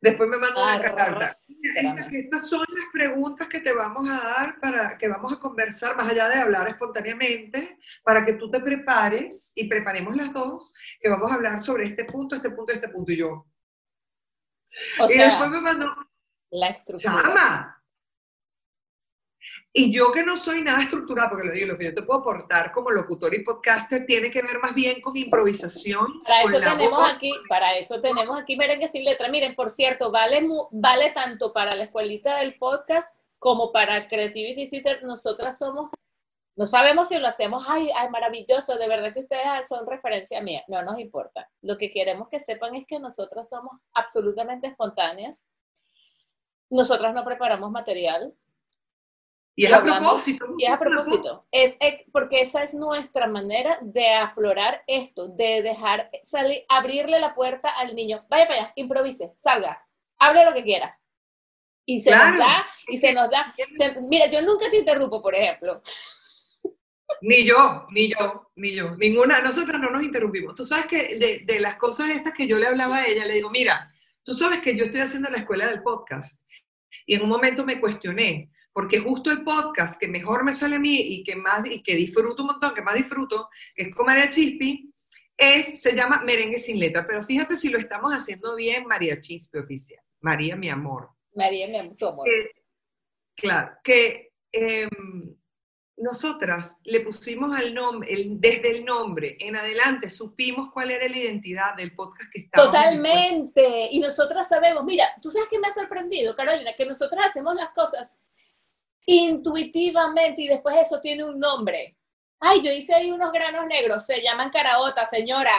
Después me manda una carta. Estas, estas son las preguntas que te vamos a dar para que vamos a conversar, más allá de hablar espontáneamente, para que tú te prepares y preparemos las dos, que vamos a hablar sobre este punto, este punto, este punto. Y yo. O y sea, después me mandó, la estructura. ¡Chama! Y yo que no soy nada estructurada, porque lo digo, lo que yo te puedo aportar como locutor y podcaster tiene que ver más bien con improvisación. Para con eso tenemos voz. aquí, para eso tenemos aquí merengue sin letra. Miren, por cierto, vale, vale tanto para la escuelita del podcast como para Creativity Sister. Nosotras somos, no sabemos si lo hacemos, ay, ay, maravilloso, de verdad que ustedes son referencia mía. No nos importa. Lo que queremos que sepan es que nosotras somos absolutamente espontáneas. Nosotras no preparamos material. Y es y a hablamos- propósito. Y es a propósito, es porque esa es nuestra manera de aflorar esto, de dejar salir, abrirle la puerta al niño. Vaya para allá, improvise, salga, hable lo que quiera. Y se Claro. nos da, y se nos da. se- mira, yo nunca te interrumpo, por ejemplo. Ni yo, ni yo, ni yo. Ninguna, nosotros no nos interrumpimos. Tú sabes que de, de las cosas estas que yo le hablaba a ella, le digo, mira, tú sabes que yo estoy haciendo la escuela del podcast. Y en un momento me cuestioné, porque justo el podcast que mejor me sale a mí y que más y que disfruto un montón, que más disfruto, que es con María Chispi, es, se llama Merengue sin letra. Pero fíjate si lo estamos haciendo bien, María Chispi oficial. María, mi amor. María, mi am- tu amor. Eh, claro, que em, nosotras le pusimos al nombre, desde el nombre en adelante, supimos cuál era la identidad del podcast que estaba. Totalmente. Y nosotras sabemos, mira, tú sabes que me ha sorprendido, Carolina, que nosotras hacemos las cosas intuitivamente y después eso tiene un nombre. Ay, yo hice ahí unos granos negros, se llaman caraota, señora.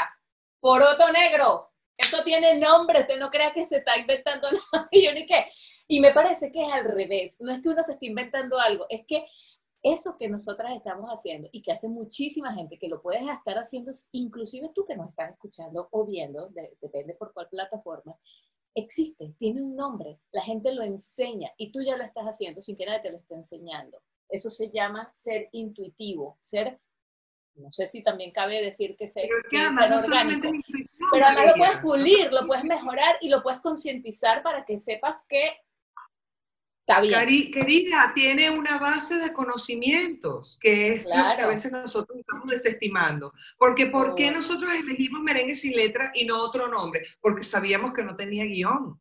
Poroto negro. Eso tiene nombre, usted no crea que se está inventando nada. Y yo ni qué. Y me parece que es al revés. No es que uno se esté inventando algo, es que eso que nosotras estamos haciendo y que hace muchísima gente, que lo puedes estar haciendo, inclusive tú que nos estás escuchando o viendo, depende por cuál plataforma, existe, tiene un nombre, la gente lo enseña y tú ya lo estás haciendo sin que nadie te lo esté enseñando. Eso se llama ser intuitivo, ser, no sé si también cabe decir que ser, ser orgánico, pero además lo puedes pulir, lo puedes mejorar y lo puedes concientizar para que sepas que querida, tiene una base de conocimientos, que es lo que a veces nosotros estamos desestimando. Porque ¿por qué nosotros elegimos merengue sin letra y no otro nombre? Porque sabíamos que no tenía guion.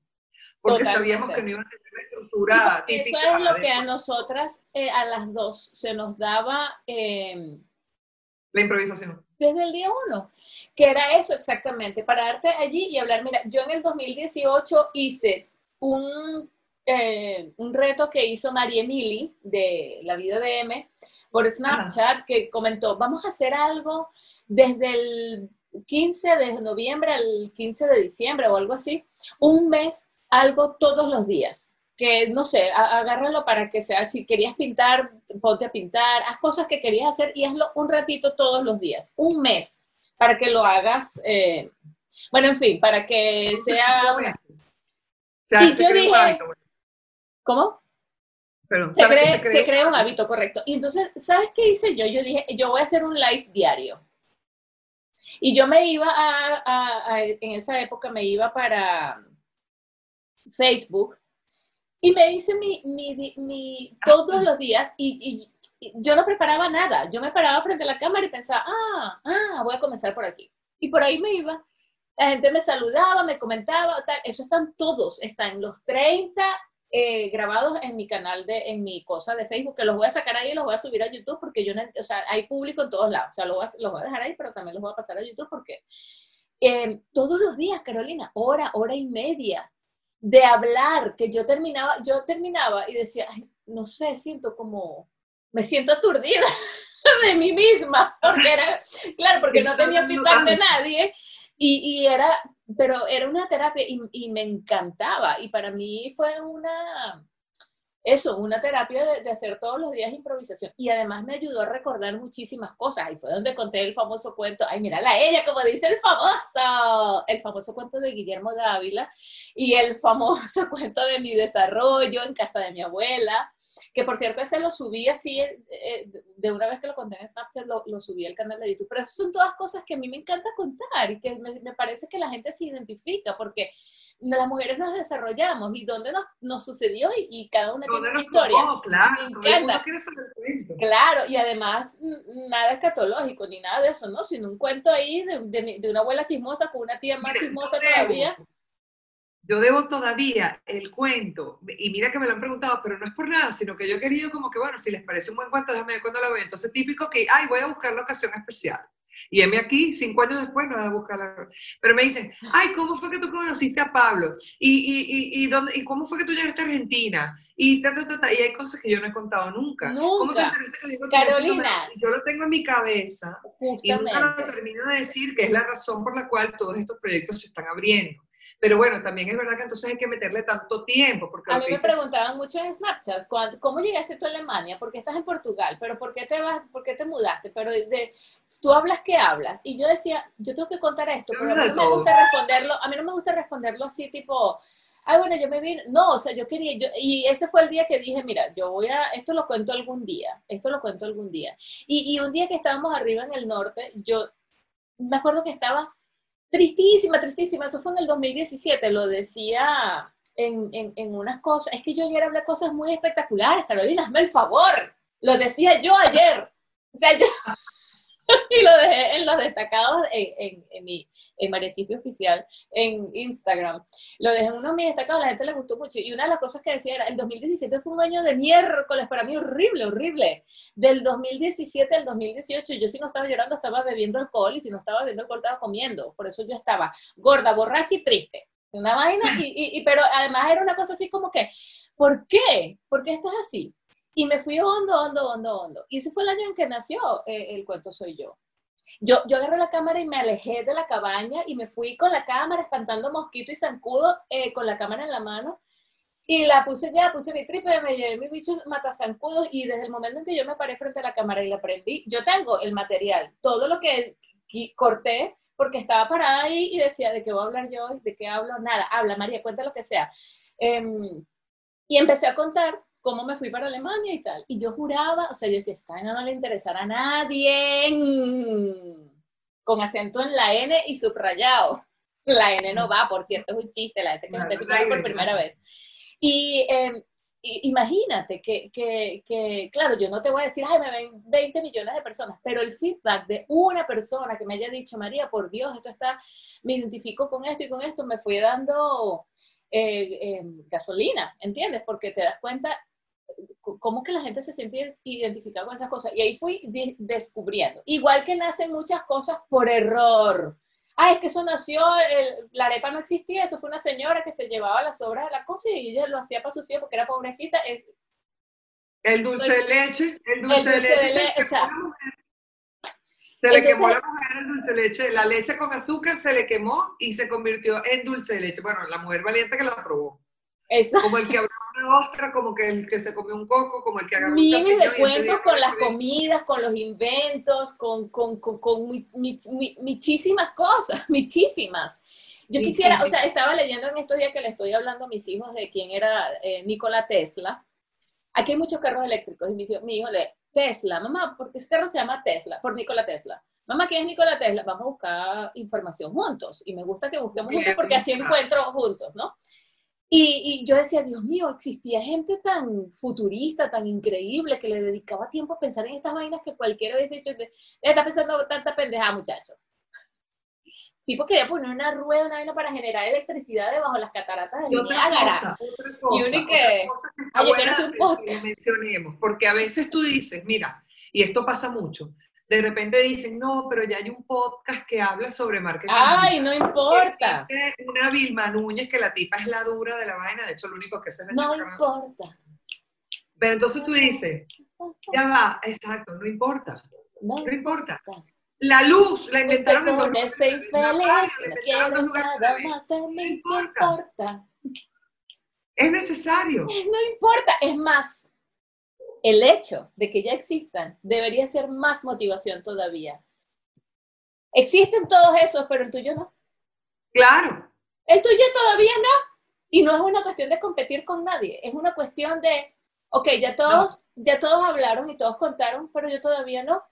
Porque sabíamos que no iba a tener la estructura típica. Eso es lo que a nosotras, eh, a las dos, se nos daba... Em, la improvisación. Desde el día uno, que era eso exactamente, pararte allí y hablar, mira, yo en el 2018 hice un eh, un reto que hizo María Emily de La Vida de M por Snapchat que comentó, vamos a hacer algo desde el 15 de noviembre al 15 de diciembre o algo así, un mes, algo todos los días. Que no sé, agárralo para que sea, si querías pintar, ponte a pintar, haz cosas que querías hacer y hazlo un ratito todos los días, un mes, para que lo hagas. Eh, bueno, en fin, para que sea. Y yo dije, ¿Cómo? se, cree, un hábito, correcto. Y entonces, ¿sabes qué hice yo? Yo dije, yo voy a hacer un live diario. Y yo me iba a, en esa época me iba para Facebook y me hice mi, mi, todos los días y, yo no preparaba nada. Yo me paraba frente a la cámara y pensaba, ah, ah, voy a comenzar por aquí. Y por ahí me iba. La gente me saludaba, me comentaba, tal. Eso están todos, están los 30 eh, grabados en mi canal, de, en mi cosa de Facebook, que los voy a sacar ahí y los voy a subir a YouTube porque yo no, o sea, hay público en todos lados, o sea, los voy a, los voy a dejar ahí, pero también los voy a pasar a YouTube porque eh, todos los días, Carolina, hora, hora y media de hablar, que yo terminaba, yo terminaba y decía, no sé, siento como, me siento aturdida de mí misma, porque era, claro, porque no tenía feedback de nadie, y, y era pero era una terapia y, me encantaba. Y para mí fue una, eso, una terapia de, hacer todos los días improvisación. Y además me ayudó a recordar muchísimas cosas. Ahí fue donde conté el famoso cuento, ay, mírala ella, como dice el famoso, el famoso cuento de Guillermo Dávila y el famoso cuento de mi desarrollo en casa de mi abuela que por cierto, ese lo subí así, eh, eh, de una vez que lo conté en Snapchat, lo, lo, subí al canal de YouTube. Pero esas son todas cosas que a mí me encanta contar y que me, me parece que la gente se identifica, porque las mujeres nos desarrollamos y dónde nos, nos sucedió y, cada una tiene una historia. claro, me encanta. Claro, y además nada escatológico ni nada de eso, ¿no? Sino un cuento ahí de, de, de una abuela chismosa con una tía más chismosa todavía yo debo todavía el cuento, y mira que me lo han preguntado, pero no es por nada, sino que yo he querido como que, bueno, si les parece un buen cuento, déjame ver cuándo lo veo. Entonces, típico que, ay, voy a buscar la ocasión especial. Y heme aquí, cinco años después, no voy a buscar la... Pero me dicen, ay, ¿cómo fue que tú conociste a Pablo? ¿Y, y, y, dónde, y cómo fue que tú llegaste a Argentina? Y, ta, ta, ta, y hay cosas que yo no he contado nunca. Nunca. Carolina. Yo lo tengo en mi cabeza y nunca lo termino de decir, que es la razón por la cual todos estos proyectos se están abriendo. Pero bueno, también es verdad que entonces hay que meterle tanto tiempo. Porque a mí me preguntaban mucho en Snapchat, ¿cómo llegaste tú a Alemania? ¿Por qué estás en Portugal? ¿Pero por qué te vas, por qué te mudaste? Pero de, tú hablas que hablas. Y yo decía, yo tengo que contar esto, pero a mí no me gusta responderlo, a mí no me gusta responderlo así tipo, ah, bueno, yo me vine, no, o sea, yo quería, yo, y ese fue el día que dije, mira, yo voy a, esto lo cuento algún día, esto lo cuento algún día. Y, y un día que estábamos arriba en el norte, yo me acuerdo que estaba Tristísima, tristísima. Eso fue en el 2017, lo decía en, en, unas cosas. Es que yo ayer hablé cosas muy espectaculares, Carolina, hazme el favor. Lo decía yo ayer. O sea, yo... y lo dejé en los destacados en, en, mi en Mariachipio Oficial en Instagram. Lo dejé en uno de mis destacados, la gente le gustó mucho. Y una de las cosas que decía era, el 2017 fue un año de miércoles, para mí horrible, horrible. Del 2017 al 2018, yo si no estaba llorando, estaba bebiendo alcohol, y si no estaba bebiendo alcohol, estaba comiendo. Por eso yo estaba gorda, borracha y triste. Una vaina, y, y, pero además era una cosa así como que, ¿por qué? ¿Por qué estás así? Y me fui hondo, hondo, hondo, hondo. Y ese fue el año en que nació eh, El cuento soy yo. Yo, yo agarré la cámara y me alejé de la cabaña y me fui con la cámara espantando mosquito y zancudo eh, con la cámara en la mano. Y la puse ya, puse mi tripe, me llevé mi bicho zancudos y desde el momento en que yo me paré frente a la cámara y la prendí, yo tengo el material, todo lo que corté, porque estaba parada ahí y decía, ¿de qué voy a hablar yo? ¿De qué hablo? Nada, habla María, cuenta lo que sea. Em, y empecé a contar cómo me fui para Alemania y tal. Y yo juraba, o sea, yo decía, esta no le interesará a nadie, con acento en la N y subrayado. La N no va, por cierto, es un chiste, la gente que me está escuchando por primera vez. Y em, imagínate que, que, que, claro, yo no te voy a decir, ay, me ven 20 millones de personas, pero el feedback de una persona que me haya dicho, María, por Dios, esto está, me identifico con esto y con esto, me fue dando eh, em, gasolina, ¿entiendes? Porque te das cuenta cómo que la gente se siente identificada con esas cosas. Y ahí fui descubriendo. Igual que nacen muchas cosas por error. Ah, es que eso nació, la arepa no existía, eso fue una señora que se llevaba las sobras de la cosa y ella lo hacía para su hijos porque era pobrecita. El dulce de leche, el dulce, de leche. o sea, se le quemó la mujer el dulce de leche, la leche con azúcar se le quemó y se convirtió en dulce de leche. Bueno, la mujer valiente que la probó. Como el que abrió una ostra, como que el que se comió un coco, como el que agarró Miles de cuentos con las comidas, con los inventos, con, con, con, muchísimas cosas, muchísimas. Yo quisiera, o sea, estaba leyendo en estos días que le estoy hablando a mis hijos de quién era eh, Nikola Tesla. Aquí hay muchos carros eléctricos y mi hijo, mi hijo le, Tesla, mamá, ¿por qué ese carro se llama Tesla? Por Nikola Tesla. Mamá, ¿quién es Nikola Tesla? Vamos a buscar información juntos. Y me gusta que busquemos juntos porque así encuentro juntos, ¿no? Y, yo decía, Dios mío, existía gente tan futurista, tan increíble, que le dedicaba tiempo a pensar en estas vainas que cualquiera hubiese hecho, está pensando tanta pendeja, muchacho. Tipo quería poner una rueda, una vaina para generar electricidad debajo de las cataratas del Niágara. Y uno que, yo quiero hacer un podcast. mencionemos, porque a veces tú dices, mira, y esto pasa mucho, de repente dicen, no, pero ya hay un podcast que habla sobre marketing. Ay, no importa. Una Vilma Núñez, que la tipa es la dura de la vaina, de hecho lo único que se No importa. Pero entonces tú dices, ya va, exacto, no importa. No, importa. La luz la inventaron en con ese infeliz, no más de mí, importa. Es necesario. No importa, es más, el hecho de que ya existan debería ser más motivación todavía. Existen todos esos, pero el tuyo no. Claro. El tuyo todavía no. Y no es una cuestión de competir con nadie, es una cuestión de, ok, ya todos, ya todos hablaron y todos contaron, pero yo todavía no.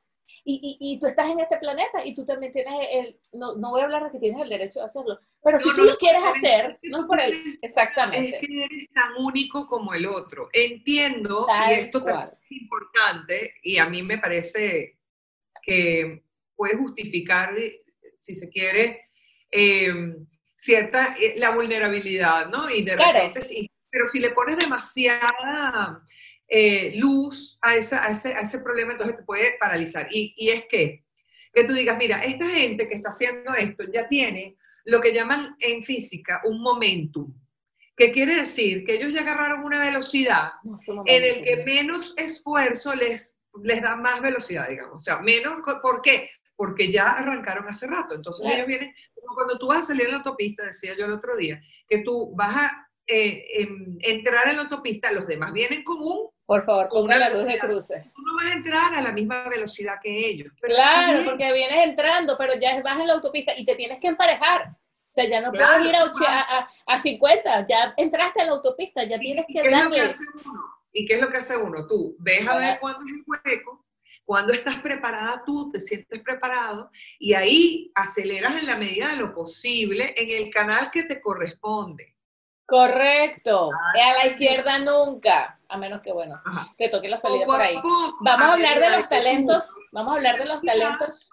Y, y, tú estás en este planeta y tú también tienes el, no, no, voy a hablar de que tienes el derecho a hacerlo, pero si tú lo quieres hacer, no es por él, exactamente. Es que eres tan único como el otro. Entiendo, y esto es importante, y a mí me parece que puede justificar, si se quiere, em, cierta, eh, la vulnerabilidad, ¿no? Y de repente, pero si le pones demasiada eh, luz a, ese, a, ese, problema, entonces te puede paralizar. Y, y es que, que tú digas, mira, esta gente que está haciendo esto ya tiene lo que llaman en física un momentum. que quiere decir? Que ellos ya agarraron una velocidad en el que menos esfuerzo les, les da más velocidad, digamos. O sea, menos, ¿por qué? Porque ya arrancaron hace rato. Entonces ellos vienen, como cuando tú vas a salir en la autopista, decía yo el otro día, que tú vas a eh, em, entrar en la autopista, los demás vienen con un por favor, ponga la luz de cruce. Tú no vas a entrar a la misma velocidad que ellos. Claro, porque vienes entrando, pero ya vas en la autopista y te tienes que emparejar. O sea, ya no puedes ir a, a, 50, ya entraste a la autopista, ya tienes que darle. ¿Y qué es lo que hace uno? Tú ves a ver cuándo es el hueco, cuando estás preparada tú, te sientes preparado, y ahí aceleras en la medida de lo posible en el canal que te corresponde. Correcto. Ah, a la izquierda nunca. A menos que, bueno, te toque la salida por ahí. Vamos a hablar de los talentos. Vamos a hablar de los talentos.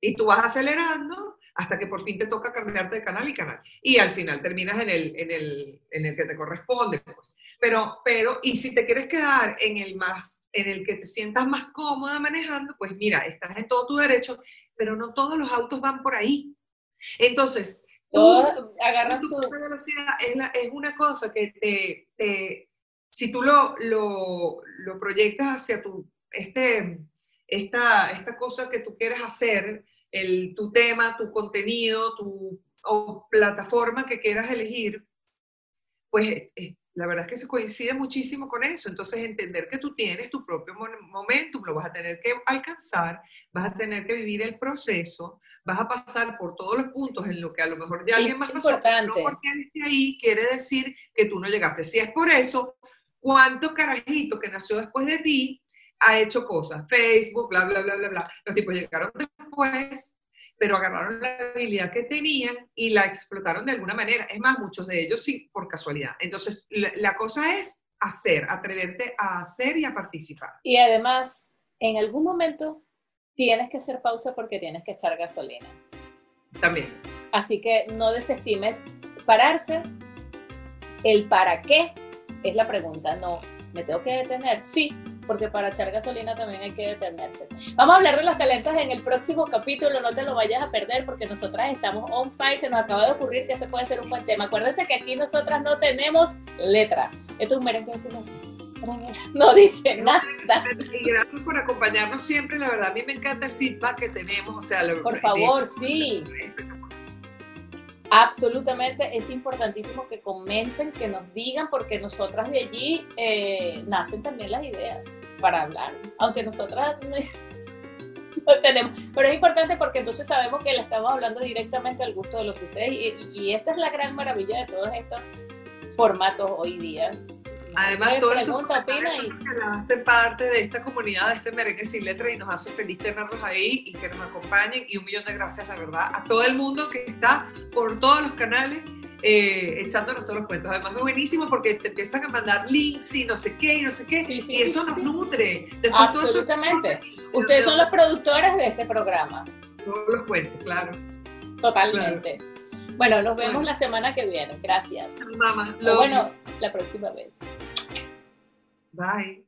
Y tú vas acelerando hasta que por fin te toca cambiarte de canal y canal. Y al final terminas en el, en el, en el que te corresponde. Pues. Pero, pero, y si te quieres quedar en el más, en el que te sientas más cómoda manejando, pues mira, estás en todo tu derecho, pero no todos los autos van por ahí. Entonces, todo agarra su velocidad es, una cosa que te, te si tú lo, lo, lo, proyectas hacia tu, este, esta, esta cosa que tú quieres hacer, el, tu tema, tu contenido, tu o plataforma que quieras elegir, pues la verdad es que se coincide muchísimo con eso. Entonces, entender que tú tienes tu propio momentum, lo vas a tener que alcanzar, vas a tener que vivir el proceso, vas a pasar por todos los puntos en lo que a lo mejor ya alguien más pasó, no porque esté ahí quiere decir que tú no llegaste. Si es por eso, ¿cuánto carajito que nació después de ti ha hecho cosas? Facebook, bla, bla, bla, bla, bla. Los tipos llegaron después, pero agarraron la habilidad que tenían y la explotaron de alguna manera. Es más, muchos de ellos sí, por casualidad. Entonces, la, cosa es hacer, atreverte a hacer y a participar. Y además, en algún momento tienes que hacer pausa porque tienes que echar gasolina. También. Así que no desestimes pararse. El para qué es la pregunta, no, ¿me tengo que detener? Sí, porque para echar gasolina también hay que detenerse. Vamos a hablar de los talentos en el próximo capítulo, no te lo vayas a perder porque nosotras estamos on fire, se nos acaba de ocurrir que ese puede ser un buen tema. Acuérdense que aquí nosotras no tenemos letra. Esto es un merengue no dice nada. Y gracias por acompañarnos siempre, la verdad a mí me encanta el feedback que tenemos, o sea, por favor, sí. Absolutamente, es importantísimo que comenten, que nos digan, porque nosotras de allí eh, nacen también las ideas para hablar, aunque nosotras no, tenemos, pero es importante porque entonces sabemos que le estamos hablando directamente al gusto de los que ustedes, y, y esta es la gran maravilla de todos estos formatos hoy día, Además, todo eso que hacen parte de esta comunidad, de este merengue sin letra y nos hace feliz tenerlos ahí y que nos acompañen. Y un millón de gracias, la verdad, a todo el mundo que está por todos los canales eh, echándonos todos los cuentos. Además, es buenísimo porque te empiezan a mandar links y no sé qué y no sé qué. y eso nos nutre. Absolutamente. Ustedes son los productores de este programa. Todos los cuentos, claro. Totalmente. Bueno, nos vemos la semana que viene. Gracias. Mamá. bueno, la próxima vez. Bye.